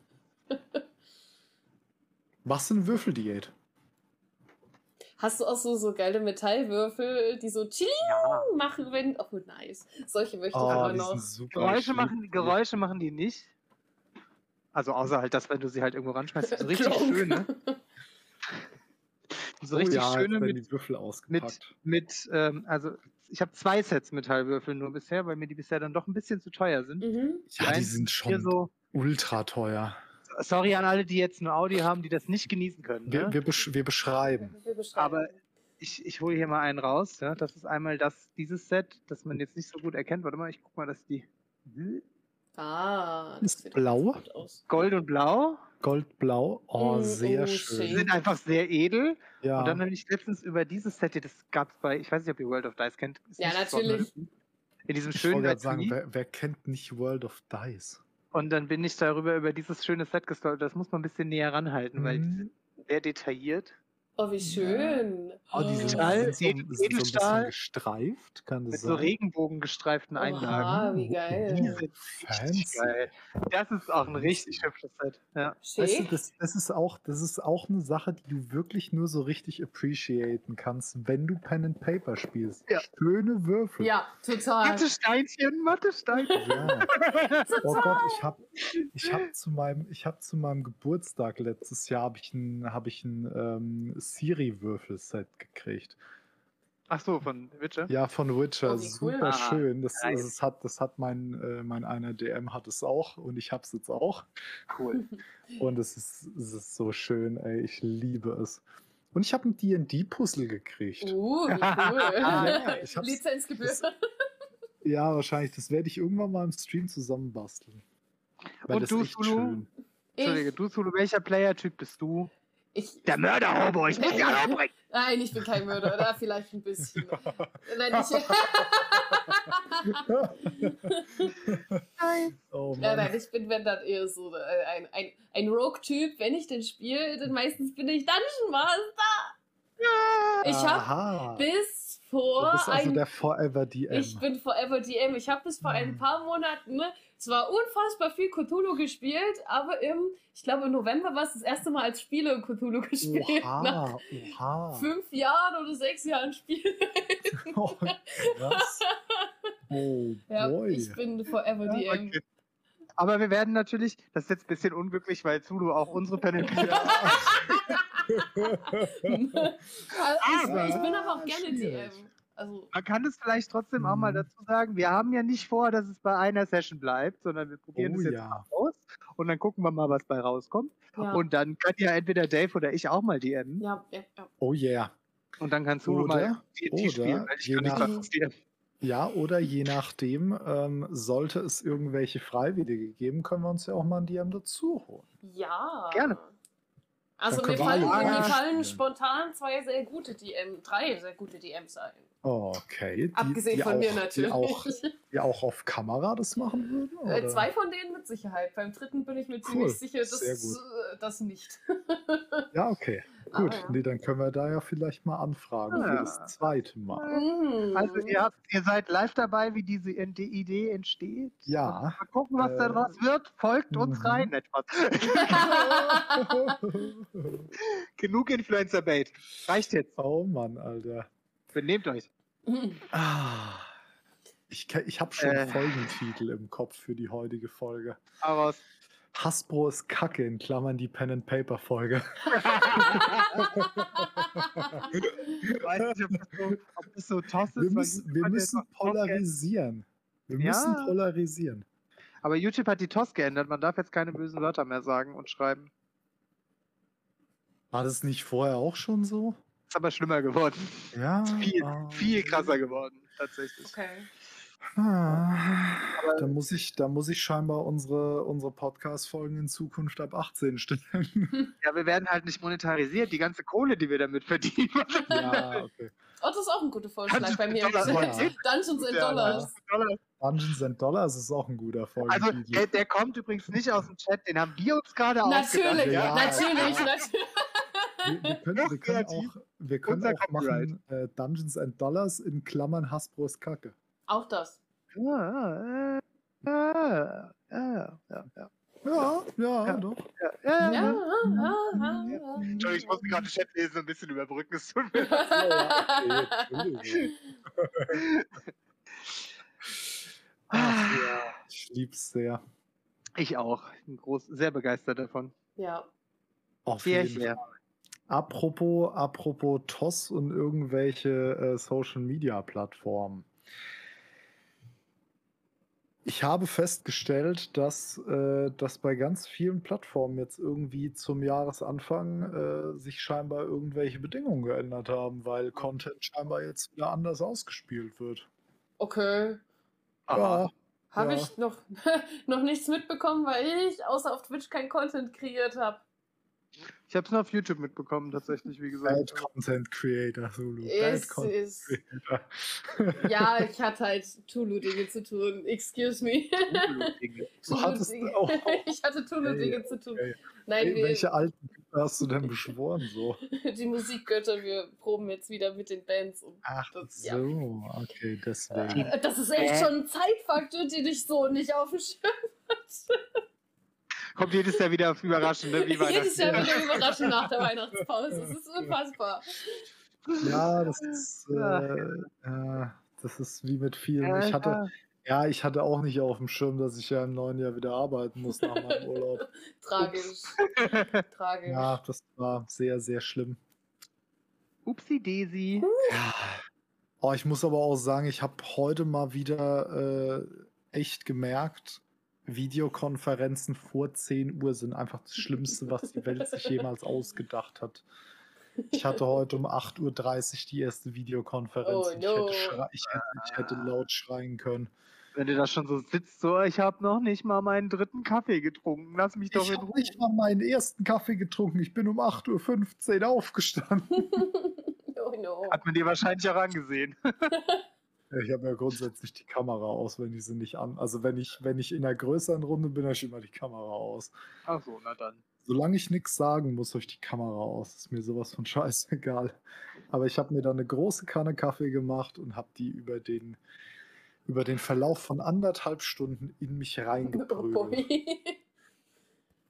Machst du eine Würfeldiät? Hast du auch so, so geile Metallwürfel, die so chilling Ja. machen, wenn. Oh, nice. Solche möchte ich Oh, aber noch. Geräusche machen. Geräusche machen die nicht. Also außer halt das, wenn du sie halt irgendwo ranschmeißt. So <laughs> richtig schöne. So Oh richtig ja, schöne mit, die Würfel ausgepackt. mit ähm, also ich habe zwei Sets Metallwürfel nur bisher, weil mir die bisher dann doch ein bisschen zu teuer sind. Mhm. ja, die einen sind Hier schon so, ultra teuer. sorry an alle, die jetzt nur Audio haben, die das nicht genießen können. Wir, ne? wir, besch wir beschreiben. Wir beschreiben. Aber ich, ich hole hier mal einen raus. Ja? Das ist einmal das, dieses Set, das man jetzt nicht so gut erkennt. Warte mal, ich guck mal, dass die Ah, Ist sieht blau? gut aus. Gold und Blau Goldblau. Oh, Mm, sehr oh, schön. schön. sind einfach sehr edel. Ja. Und dann habe ich letztens über dieses Set, hier, das gab es bei, ich weiß nicht, ob ihr World of Dice kennt. Ist Ja, natürlich. von- In diesem ich schönen wollte gerade sagen, Etui. wer, wer kennt nicht World of Dice? Und dann bin ich darüber über dieses schöne Set gestolpert. Das muss man ein bisschen näher ranhalten, weil die Mhm. sind sehr detailliert. Oh, wie schön. Oh, die sind, Stahl, sind, so, so Edelstahl. bisschen gestreift, kann Mit das so sein? regenbogengestreiften Einlagen. Oha, wie Oh, geil. Die sind richtig Fancy. geil. Das ist auch ein richtig hübsches Set. Ja. Weißt du, das, das, ist auch, das ist auch eine Sache, die du wirklich nur so richtig appreciaten kannst, wenn du Pen and Paper spielst. Ja. Schöne Würfel. Ja, total. Mathesteinchen, Mathesteinchen. Ja. Oh Gott, ich habe ich hab zu, meinem, ich hab zu meinem Geburtstag letztes Jahr hab ich ein, hab ich ein ähm, Siri-Würfel-Set gekriegt. Ach so, von Witcher. Ja, von Witcher. Oh, wie cool. Super Ah, schön. Das, nice. das hat, das hat mein, äh, mein einer DM hat es auch und ich hab's jetzt auch. Cool. <laughs> Und es ist, es ist so schön, ey. Ich liebe es. Und ich habe ein D&D-Puzzle gekriegt. Uh, wie <laughs> cool. Ja, ich <laughs> Lizenzgebühr. das- Ja, wahrscheinlich. Das werde ich irgendwann mal im Stream zusammenbasteln. Weil Und das du, echt Sulu? schön. Entschuldige, Ich, du Solo, welcher Player-Typ bist du? Ich, Der Mörder-Hobo, ich muss alle umbringen. nein, ich bin kein Mörder, oder? Vielleicht ein bisschen. Nein, ich, <laughs> Oh Ja, Mann. nein, ich bin, wenn dann eher so äh, ein, ein, ein Rogue-Typ. Wenn ich den spiele, dann meistens bin ich Dungeon Master. Ich habe bis Du vor bist also ein der Forever DM. Ich bin Forever DM. Ich habe bis vor ein Mhm. paar Monaten ne, zwar unfassbar viel Cthulhu gespielt, aber im, ich glaube im November war es das erste Mal als Spieler Cthulhu gespielt. <laughs> Nach Oha, oha. fünf Jahren oder sechs Jahren Spiel. <laughs> Oh, krass. Oh <laughs> Ja, boy. ich bin Forever DM. Okay. Aber wir werden natürlich, das ist jetzt ein bisschen unglücklich, weil Zulu auch unsere Paper also ich, ich bin aber auch gerne. DM. Also, Man kann es vielleicht trotzdem auch mal Mhm. dazu sagen, wir haben ja nicht vor, dass es bei einer Session bleibt, sondern wir probieren Oh es jetzt ja. mal aus und dann gucken wir mal, was bei rauskommt. ja. Und dann kann ja entweder Dave oder ich auch mal DM ja, ja, ja. Oh yeah. und dann kann Zulu Oder- mal oder spielen, weil ich je kann nicht nach-. Ja, oder je nachdem, ähm, sollte es irgendwelche Freiwillige geben, können wir uns ja auch mal ein DM dazu holen. Ja. Gerne. Also mir fallen, alle mir fallen spontan zwei sehr gute DM, drei sehr gute DMs ein. Okay. Die, Abgesehen die von auch, mir natürlich. Die auch, die auch auf Kamera das machen würden? Äh, oder? zwei von denen mit Sicherheit. Beim dritten bin ich mir Cool, ziemlich sicher, dass äh, das nicht. Ja, okay. Gut. ja. Nee, dann können wir da ja vielleicht mal anfragen für Ja. das zweite Mal. Mhm. Also ihr, habt, ihr seid live dabei, wie diese die Idee entsteht. Ja. Mal gucken, was Äh, daraus wird. Folgt uns mhm. rein etwas. <laughs> <laughs> Genug Influencer-Bait. Reicht jetzt. oh Mann, Alter. Benehmt euch. Ah. Ich, ich habe schon Äh. Folgentitel im Kopf für die heutige Folge. Raus. Hasbro ist Kacke, in Klammern die Pen and Paper Folge. Ich <laughs> weiß nicht, ob das so, ob das so toss ist. Wir müssen, wir müssen polarisieren. Wir Ja. müssen polarisieren. Aber YouTube hat die TOS geändert. Man darf jetzt keine bösen Wörter mehr sagen und schreiben. War das nicht vorher auch schon so? Ist aber schlimmer geworden. Ja. Viel, ah, viel krasser geworden, tatsächlich. Okay. Ah, da muss ich, da muss ich scheinbar unsere, unsere Podcast-Folgen in Zukunft ab 18 stellen. <laughs> Ja, wir werden halt nicht monetarisiert. Die ganze Kohle, die wir damit verdienen. <laughs> ja, okay. Oh, das ist auch ein guter Vorschlag bei mir. Dollar- Ja. Dungeons and Dollars. Dungeons and Dollars ist auch ein guter Also, Folgentitel. der, der kommt übrigens nicht aus dem Chat. Den haben wir uns gerade Natürlich, ausgedacht. Ja. natürlich, natürlich. Wir, wir können, wir können auch, wir können Unser auch machen äh, Dungeons and Dollars in Klammern Hasbro ist Kacke. Auch das. Ja, äh, ja, ja, ja, ja. Ja, ja, Ja. doch. Ja, ja, Ja, ja. ja, ja, ja. Entschuldigung, ich musste gerade den Chat lesen und ein bisschen überbrücken. Es tut mir <laughs> leid. Ich lieb's sehr. Ich auch. Bin groß, sehr begeistert davon. Ja. Auf Sehr, jeden sehr. Fall. Apropos, apropos TOS und irgendwelche äh, Social Media Plattformen. Ich habe festgestellt, dass, äh, dass bei ganz vielen Plattformen jetzt irgendwie zum Jahresanfang äh, sich scheinbar irgendwelche Bedingungen geändert haben, weil Content scheinbar jetzt wieder anders ausgespielt wird. Okay. Ja, Habe Ja. ich noch, <laughs> noch nichts mitbekommen, weil ich außer auf Twitch kein Content kreiert habe. Ich habe es nur auf YouTube mitbekommen, tatsächlich, wie gesagt. Bad Content Creator, Hulu. Bad Es Content ist, Creator. <laughs> ja, ich hatte halt Tulu-Dinge zu tun. Excuse me. Du hattest Tulu-Dinge. auch- <laughs> Ich hatte Tulu-Dinge Ey, zu tun. ey. Nein, Ey, wir, welche alten Güter hast du denn beschworen so? <laughs> die Musikgötter, wir proben jetzt wieder mit den Bands. Und Ach das, so, ja. okay, deswegen. Das ist echt Äh. schon ein Zeitfaktor, den ich so nicht auf dem Schirm hatte. Kommt jedes Jahr wieder auf überraschend, ne? wie <laughs> Jedes Jahr wieder überraschend nach der Weihnachtspause. Das ist unfassbar. Ja, das ist, äh, äh, das ist wie mit vielen. Ja, Ich hatte, ja. ja, ich hatte auch nicht auf dem Schirm, dass ich ja im neuen Jahr wieder arbeiten muss nach meinem Urlaub. <laughs> Tragisch. Tragisch. Ja, das war sehr, sehr schlimm. Upsi Daisy. Oh, ich muss aber auch sagen, ich habe heute mal wieder äh, echt gemerkt, Videokonferenzen vor 10 Uhr sind einfach das Schlimmste, was die Welt sich jemals ausgedacht hat. Ich hatte heute um 8.30 Uhr die erste Videokonferenz. Oh, und no. ich, hätte ich, hätte, ich hätte laut schreien können. Wenn du da schon so sitzt, so, ich habe noch nicht mal meinen dritten Kaffee getrunken. Lass mich doch Ich habe nicht mal meinen ersten Kaffee getrunken. Ich bin um 8.15 Uhr aufgestanden. <laughs> oh no. Hat man dir wahrscheinlich auch angesehen. <laughs> Ich habe ja grundsätzlich die Kamera aus, wenn ich sie nicht an. Also wenn ich, wenn ich in einer größeren Runde bin, habe ich immer die Kamera aus. Ach so, na dann. Solange ich nichts sagen muss, habe ich die Kamera aus. Ist mir sowas von <laughs> scheißegal. Aber ich habe mir dann eine große Kanne Kaffee gemacht und habe die über den, über den Verlauf von anderthalb Stunden in mich Oh reingeprügelt. <laughs>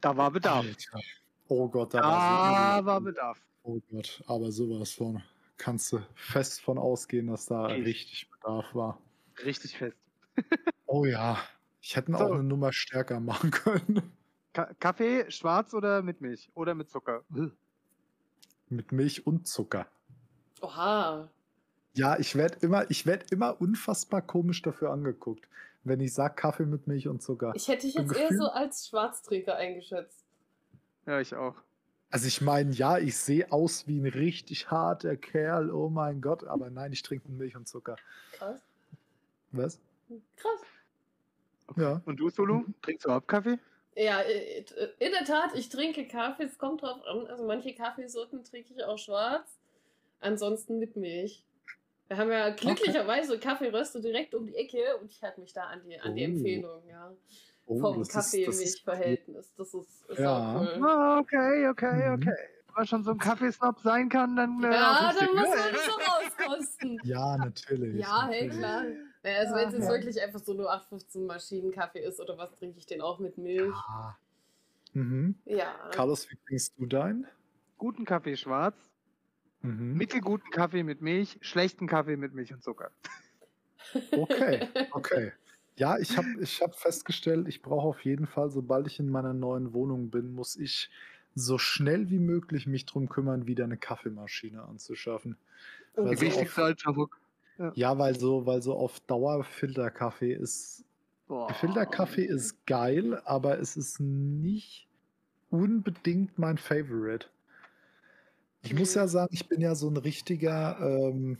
Da war Bedarf. Alter. Oh Gott, da Da war so war Bedarf. Oh Gott, aber sowas von. Kannst du fest von ausgehen, dass da Ich. richtig Bedarf war. Richtig fest. <laughs> Oh ja, ich hätte So. auch eine Nummer stärker machen können. Ka Kaffee, schwarz oder mit Milch? Oder mit Zucker? Mit Milch und Zucker. Oha. Ja, ich werde immer, ich werd immer unfassbar komisch dafür angeguckt, wenn ich sage Kaffee mit Milch und Zucker. Ich hätte dich jetzt eher Gefühl- so als Schwarztrinker eingeschätzt. Ja, ich auch. Also ich meine, ja, ich sehe aus wie ein richtig harter Kerl, oh mein Gott, aber nein, ich trinke Milch und Zucker. Krass. Was? Krass. Ja. Und du, Solo? Trinkst du überhaupt Kaffee? Ja, in der Tat, ich trinke Kaffee, es kommt drauf an. Also manche Kaffeesorten trinke ich auch schwarz, ansonsten mit Milch. Wir haben ja glücklicherweise Kaffeeröster direkt um die Ecke und ich halte mich da an die, an die Oh. Empfehlung, ja. Oh, Vom Kaffee-Milch-Verhältnis. Das ist, ist Ja. auch cool. Ah, okay, okay, Mhm. okay. Wenn man schon so ein Kaffeesnob sein kann, dann. äh, Ja, dann muss man das doch auskosten. <laughs> Ja, natürlich. Ja, hey, natürlich. klar. Naja, also wenn es jetzt Ja. wirklich einfach so nur 815 Maschinenkaffee ist oder was, trinke ich den auch mit Milch. Ah. Mhm. Ja. Carlos, wie trinkst du dein? Guten Kaffee schwarz, Mhm. mittelguten Kaffee mit Milch, schlechten Kaffee mit Milch und Zucker. Okay, okay. <laughs> Ja, ich habe ich hab festgestellt, ich brauche auf jeden Fall, sobald ich in meiner neuen Wohnung bin, muss ich so schnell wie möglich mich drum kümmern, wieder eine Kaffeemaschine anzuschaffen. Oh, Die auf- wichtigste Altersdruck. Ja, weil so, weil so auf Dauer Filterkaffee ist. Boah. Filterkaffee ist geil, aber es ist nicht unbedingt mein Favorite. Ich muss ja sagen, ich bin ja so ein richtiger, ähm,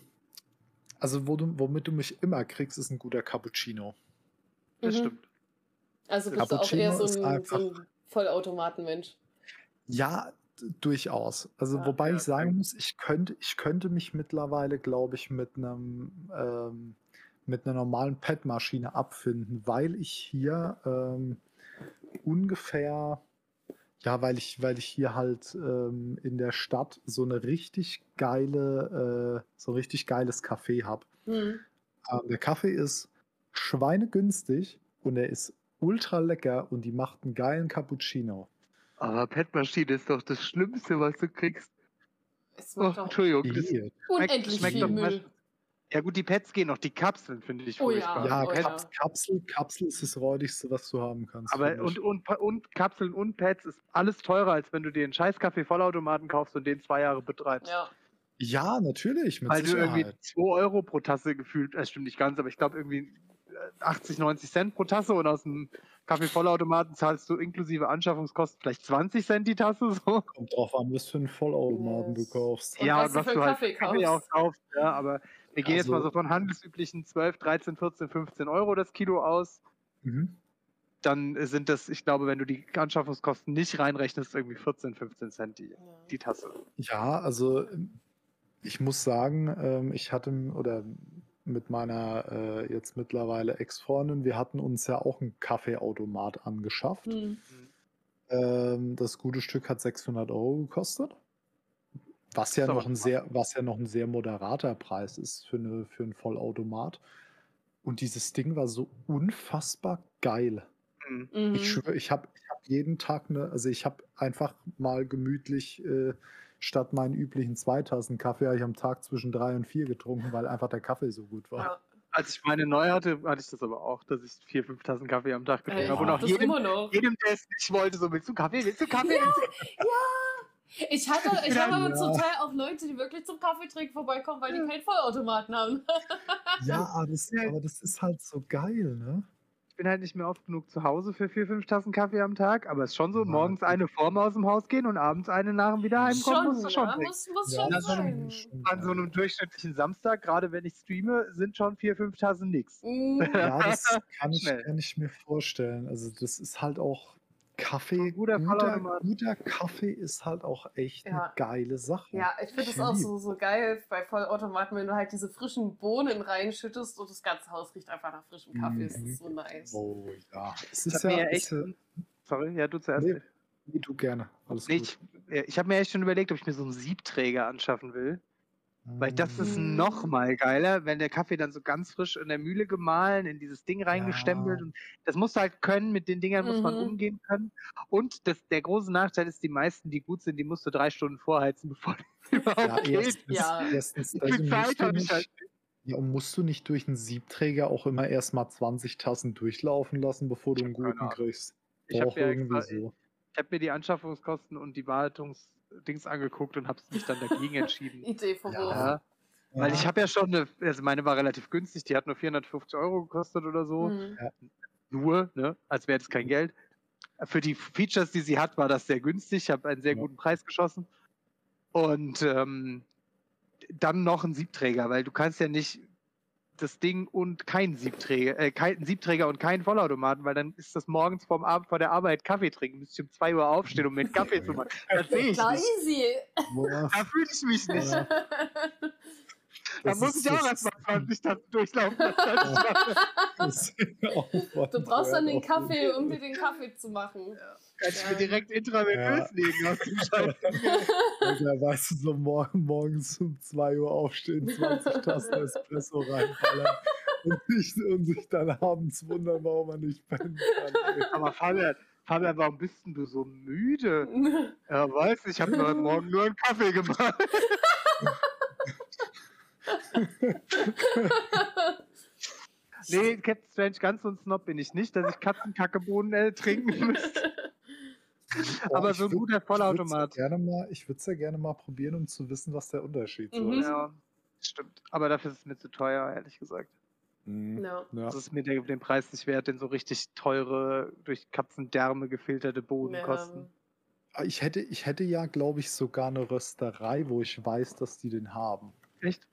also wo du, womit du mich immer kriegst, ist ein guter Cappuccino. Das Mhm. stimmt. Also bist du auch Cappuccino eher so ein, einfach- so ein Vollautomatenmensch. Ja, durchaus. Also Ja, wobei ja, ich sagen muss, ich könnte, ich könnte mich mittlerweile, glaube ich, mit einem ähm, mit einer normalen PET-Maschine abfinden, weil ich hier ähm, ungefähr, ja, weil ich, weil ich hier halt ähm, in der Stadt so eine richtig geile, äh, so ein richtig geiles Café habe. Hm. Ähm, der Kaffee ist schweinegünstig und er ist ultra lecker und die macht einen geilen Cappuccino. Aber PET-Maschine ist doch das Schlimmste, was du kriegst. Es Oh, Entschuldigung. Das, unendlich schmeckt viel doch Müll. ja gut, die Pets gehen noch, die Kapseln finde ich Oh ja. furchtbar. Ja, oh ja. Kapsel, Kapsel ist das räudigste, was du haben kannst. Aber und, und, und Kapseln und Pads ist alles teurer, als wenn du dir einen scheiß Kaffee-Vollautomaten kaufst und den zwei Jahre betreibst. Ja. ja, natürlich, mit Weil du irgendwie Sicherheit. 2 Euro pro Tasse gefühlt, das stimmt nicht ganz, aber ich glaube irgendwie 80, 90 Cent pro Tasse und aus dem Kaffee-Vollautomaten zahlst du inklusive Anschaffungskosten vielleicht 20 Cent die Tasse. So. Kommt drauf an, was für einen Vollautomaten Yes. du kaufst. Und was du für einen Kaffee Kaffee auch kaufst. Ja, aber wir gehen jetzt Also- mal so von handelsüblichen 12, 13, 14, 15 Euro das Kilo aus. Mhm. dann sind das, ich glaube, wenn du die Anschaffungskosten nicht reinrechnest, irgendwie 14, 15 Cent die, die Tasse. Ja, also ich muss sagen, ähm, ich hatte oder mit meiner äh, jetzt mittlerweile Ex-Freundin, wir hatten uns ja auch einen Kaffeeautomat angeschafft. Hm. Ähm, das gute Stück hat 600 Euro gekostet. Was ja, noch ein sehr, was ja noch ein sehr moderater Preis ist für, eine, für einen Vollautomat. Und dieses Ding war so unfassbar geil. Mhm. Mhm. Ich schwöre, ich habe ich hab jeden Tag eine, also ich habe einfach mal gemütlich äh, statt meinen üblichen zwei Tassen Kaffee, habe ich am Tag zwischen drei und vier getrunken, weil einfach der Kaffee so gut war. Ja. Als ich meine neu hatte, hatte ich das aber auch, dass ich vier, fünf Tassen Kaffee am Tag getrunken habe. Und ich auch das jedem, immer noch. jedem, der es nicht wollte, so willst du Kaffee, willst du Kaffee? Willst <laughs> du? Ich hatte, ich habe aber Ja. zum Teil auch Leute, die wirklich zum Kaffeetrinken vorbeikommen, weil die keinen Vollautomaten haben. Ja, <laughs> aber das, aber das ist halt so geil, ne? Ich bin halt nicht mehr oft genug zu Hause für vier, fünf Tassen Kaffee am Tag, aber es ist schon so, Ja, morgens eine vorm aus dem Haus gehen und abends eine nach dem Wiederheimkommen, musst du schon ja, trinken. muss, muss Ja, schon sein. schon An so einem durchschnittlichen Samstag, gerade wenn ich streame, sind schon vier, fünf Tassen nix. Mhm. Ja, das <laughs> kann ich, kann ich mir vorstellen. Also das ist halt auch Kaffee. Guter guter, guter Kaffee ist halt auch echt Ja. eine geile Sache. Ja, ich finde es auch so, so geil bei Vollautomaten, wenn du halt diese frischen Bohnen reinschüttest und das ganze Haus riecht einfach nach frischem Kaffee. Das Mhm. ist so nice. Oh ja. Es Ich ist habe mir ja, ja ist echt. ja Sorry, ja, du zuerst. Nee, nee, du gerne. Alles Nee, gut. ich ich habe mir echt schon überlegt, ob ich mir so einen Siebträger anschaffen will. Weil das ist Mhm. noch mal geiler, wenn der Kaffee dann so ganz frisch in der Mühle gemahlen, in dieses Ding reingestempelt. Und das musst du halt können, mit den Dingern muss man Mhm. umgehen können. Und das, der große Nachteil ist, die meisten, die gut sind, die musst du drei Stunden vorheizen, <laughs> bevor die überhaupt Ja, geht. erstens, Ja. erstens also viel Zeit musst, du habe ich halt? nicht, ja, und musst du nicht durch einen Siebträger auch immer erstmal 20 Tassen durchlaufen lassen, bevor du Ich einen hab keine guten kriegst? Ich habe mir, so. ich hab mir die Anschaffungskosten und die Wartungsdings angeguckt und habe mich dann dagegen entschieden. <laughs> Idee vom Ja. Ja, weil ich habe ja schon eine, also meine war relativ günstig, die hat nur 450 Euro gekostet oder so. Mhm. nur, ne, als wäre es kein Geld. Für die Features, die sie hat, war das sehr günstig. Ich habe einen sehr Ja. guten Preis geschossen. Und ähm, dann noch ein Siebträger, weil du kannst ja nicht das Ding und kein Siebträger, äh, kein Siebträger und keinen Vollautomaten, weil dann ist das morgens vorm Abend vor der Arbeit Kaffee trinken. Müsste ich um 2 Uhr aufstehen, um mir einen Kaffee zu machen. Das sehe ich nicht. easy. Da fühle ich mich nicht. Ja. Da muss ich auch erstmal <laughs> ist- 20 Tassen durchlaufen. Du brauchst dann den Kaffee, um dir den Kaffee zu machen. Kann ich mir Ja. direkt intravenös legen aus dem Scheiß. Also, weißt du, so morgen, morgens um 2 Uhr aufstehen, 20 Tassen Espresso reinballern und, sich, und sich dann abends wundern, warum man nicht pennen kann. Aber Fabian, Fabian, warum bist denn du so müde? <laughs> Ja, weiß ich, habe mir heute Morgen nur einen Kaffee gemacht. <laughs> <laughs> Nee, Captain Strange, ganz so ein Snob bin ich nicht, dass ich Katzenkackebohnen äh, trinken <laughs> müsste. Aber so ein würd- guter Vollautomat. Ich würde es ja gerne mal probieren, um zu wissen, was der Unterschied so Mhm. ist. Ja, stimmt. Aber dafür ist es mir zu teuer, ehrlich gesagt. Mhm. No. Ja. Das ist mir der, den Preis nicht wert, den so richtig teure, durch Katzendärme gefilterte Boden kosten. Ich hätte, ich hätte ja, glaube ich, sogar eine Rösterei, wo ich weiß, dass die den haben. Echt?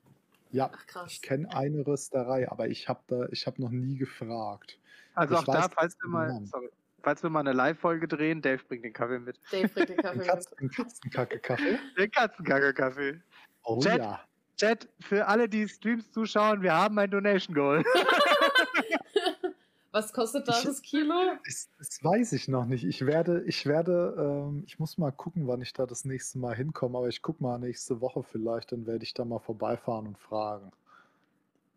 Ja, Ach krass. ich kenne eine Rösterei, aber ich habe da, ich habe noch nie gefragt. Also Ich auch weiß, da, falls wir den mal, sorry, falls wir mal eine Live-Folge drehen, Dave bringt den Kaffee mit. Dave bringt den Kaffee Ein, mit. Katz, ein Katzenkacke-Kaffee? <laughs> Den Katzenkacke-Kaffee. Oh Chat. ja. Chat, für alle, die Streams zuschauen, wir haben ein Donation Goal. <laughs> Was kostet da Ich- das Kilo? Das, das weiß ich noch nicht. Ich werde, ich werde, ähm, ich muss mal gucken, wann ich da das nächste Mal hinkomme, aber ich gucke mal nächste Woche vielleicht, dann werde ich da mal vorbeifahren und fragen.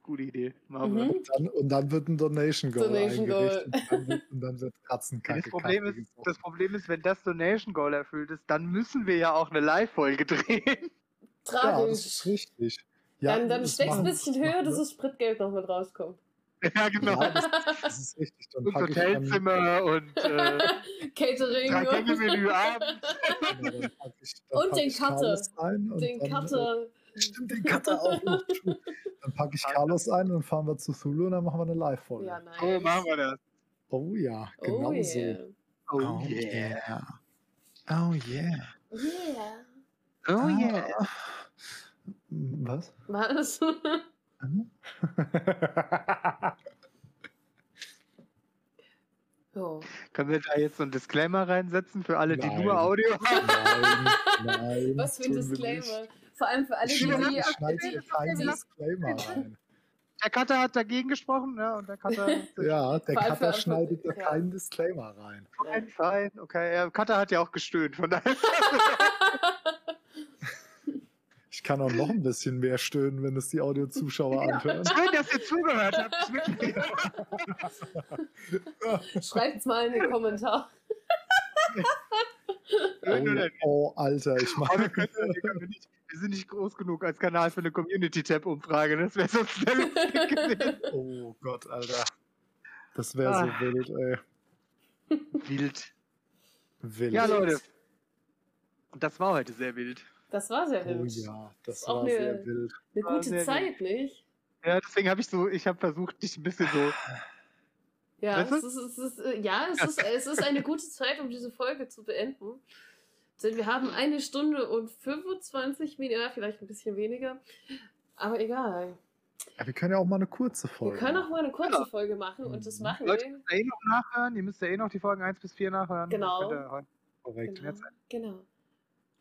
Gute Idee. Machen wir. Mhm. Und dann, und dann wird ein Donation Goal Donation Goal. eingerichtet und dann wird, und dann wird Katzenkacke. Das Problem, ist, das Problem ist, wenn das Donation Goal erfüllt ist, dann müssen wir ja auch eine Live-Folge <laughs> drehen. ja, das ist Tragisch. richtig. Ja, dann dann das steckst du ein bisschen höher, dass das Spritgeld noch mit rauskommt. <laughs> ja, genau. Ja, das, das ist richtig. Dann und dann, Hotelzimmer und äh, <laughs> Catering. Drei-Gänge-Menü abends. genau, <laughs> Und den Cutter. Den dann, Cutter. Äh, stimmt, den Cutter auch noch. Dann packe ich Carlos ein und dann fahren wir zu Zulu und dann machen wir eine Live-Folge. Ja, nice. Oh, machen wir das. Oh ja, genau oh, so. yeah. Oh, Oh yeah. Oh yeah. Yeah. Oh yeah. Ah. Was? Was? <laughs> Oh. Können wir da jetzt so einen Disclaimer reinsetzen für alle, die Nein. nur Audio haben? Nein, nein. Was für ein Disclaimer. Vor allem für alle, die die Ja. Disclaimer <laughs> rein. Der Cutter hat dagegen gesprochen, ja, und der Cutter. Ja, der Cutter schneidet da ja. keinen Disclaimer rein. Fein, fein, okay. Ja, Cutter hat ja auch gestöhnt, von daher. <laughs> Ich kann auch noch ein bisschen mehr stöhnen, wenn es die Audiozuschauer anhören. Schön, dass ihr zugehört habt. <laughs> Schreibt's mal in den Kommentar. Oh, oh, Alter, ich wir, mache. können, wir, können nicht, wir sind nicht groß genug als Kanal für eine Community-Tab-Umfrage. Das wäre sonst lustig gewesen. Oh Gott, Alter. Das wäre Ah. so wild, ey. Wild. Wild. Ja, Leute. Und das war heute sehr wild. Das war sehr Oh wild. ja, das auch war eine- sehr wild. Eine War gute Zeit, nicht? Ja, deswegen habe ich so, ich habe versucht, dich ein bisschen so. Ja, Weißt du? es ist, es ist, äh, ja es, ist, es ist eine gute Zeit, um diese Folge zu beenden. Denn wir haben eine Stunde und 25 Minuten, ja, vielleicht ein bisschen weniger. Aber egal. Ja, wir können ja auch mal eine kurze Wir Folge. können auch mal eine kurze Ja. Folge machen und das Mhm. machen Leute, wir. ihr müsst ja eh noch nachhören. Ihr müsst ja eh noch die Folgen 1 bis 4 nachhören. Genau. Korrekt. Genau, genau.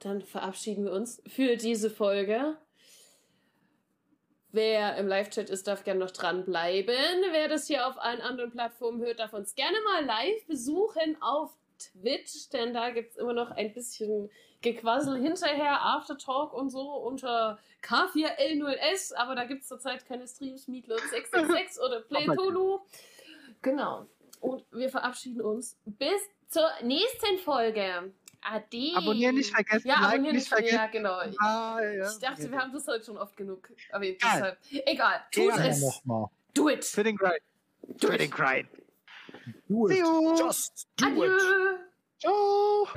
Dann verabschieden wir uns für diese Folge. Wer im Live-Chat ist, darf gerne noch dranbleiben. Wer das hier auf allen anderen Plattformen hört, darf uns gerne mal live besuchen auf Twitch, denn da gibt es immer noch ein bisschen Gequassel hinterher, Aftertalk und so unter K4L0S, aber da gibt es zurzeit keine Streams, Meatloaf <laughs> 666 oder Playtolu. Genau. Und wir verabschieden uns bis zur nächsten Folge. Ade. Abonnieren nicht vergessen, Ja, abonnieren nicht vergessen. Ja, genau. Ich, Ah, ja. ich dachte, wir haben das heute schon oft genug erwähnt. Egal. Deshalb. Egal. Ja, es. nochmal. Do it. Sitting Grind. Do Sitting it. Grind. Do it. See you. Just do Adieu. it. Ciao.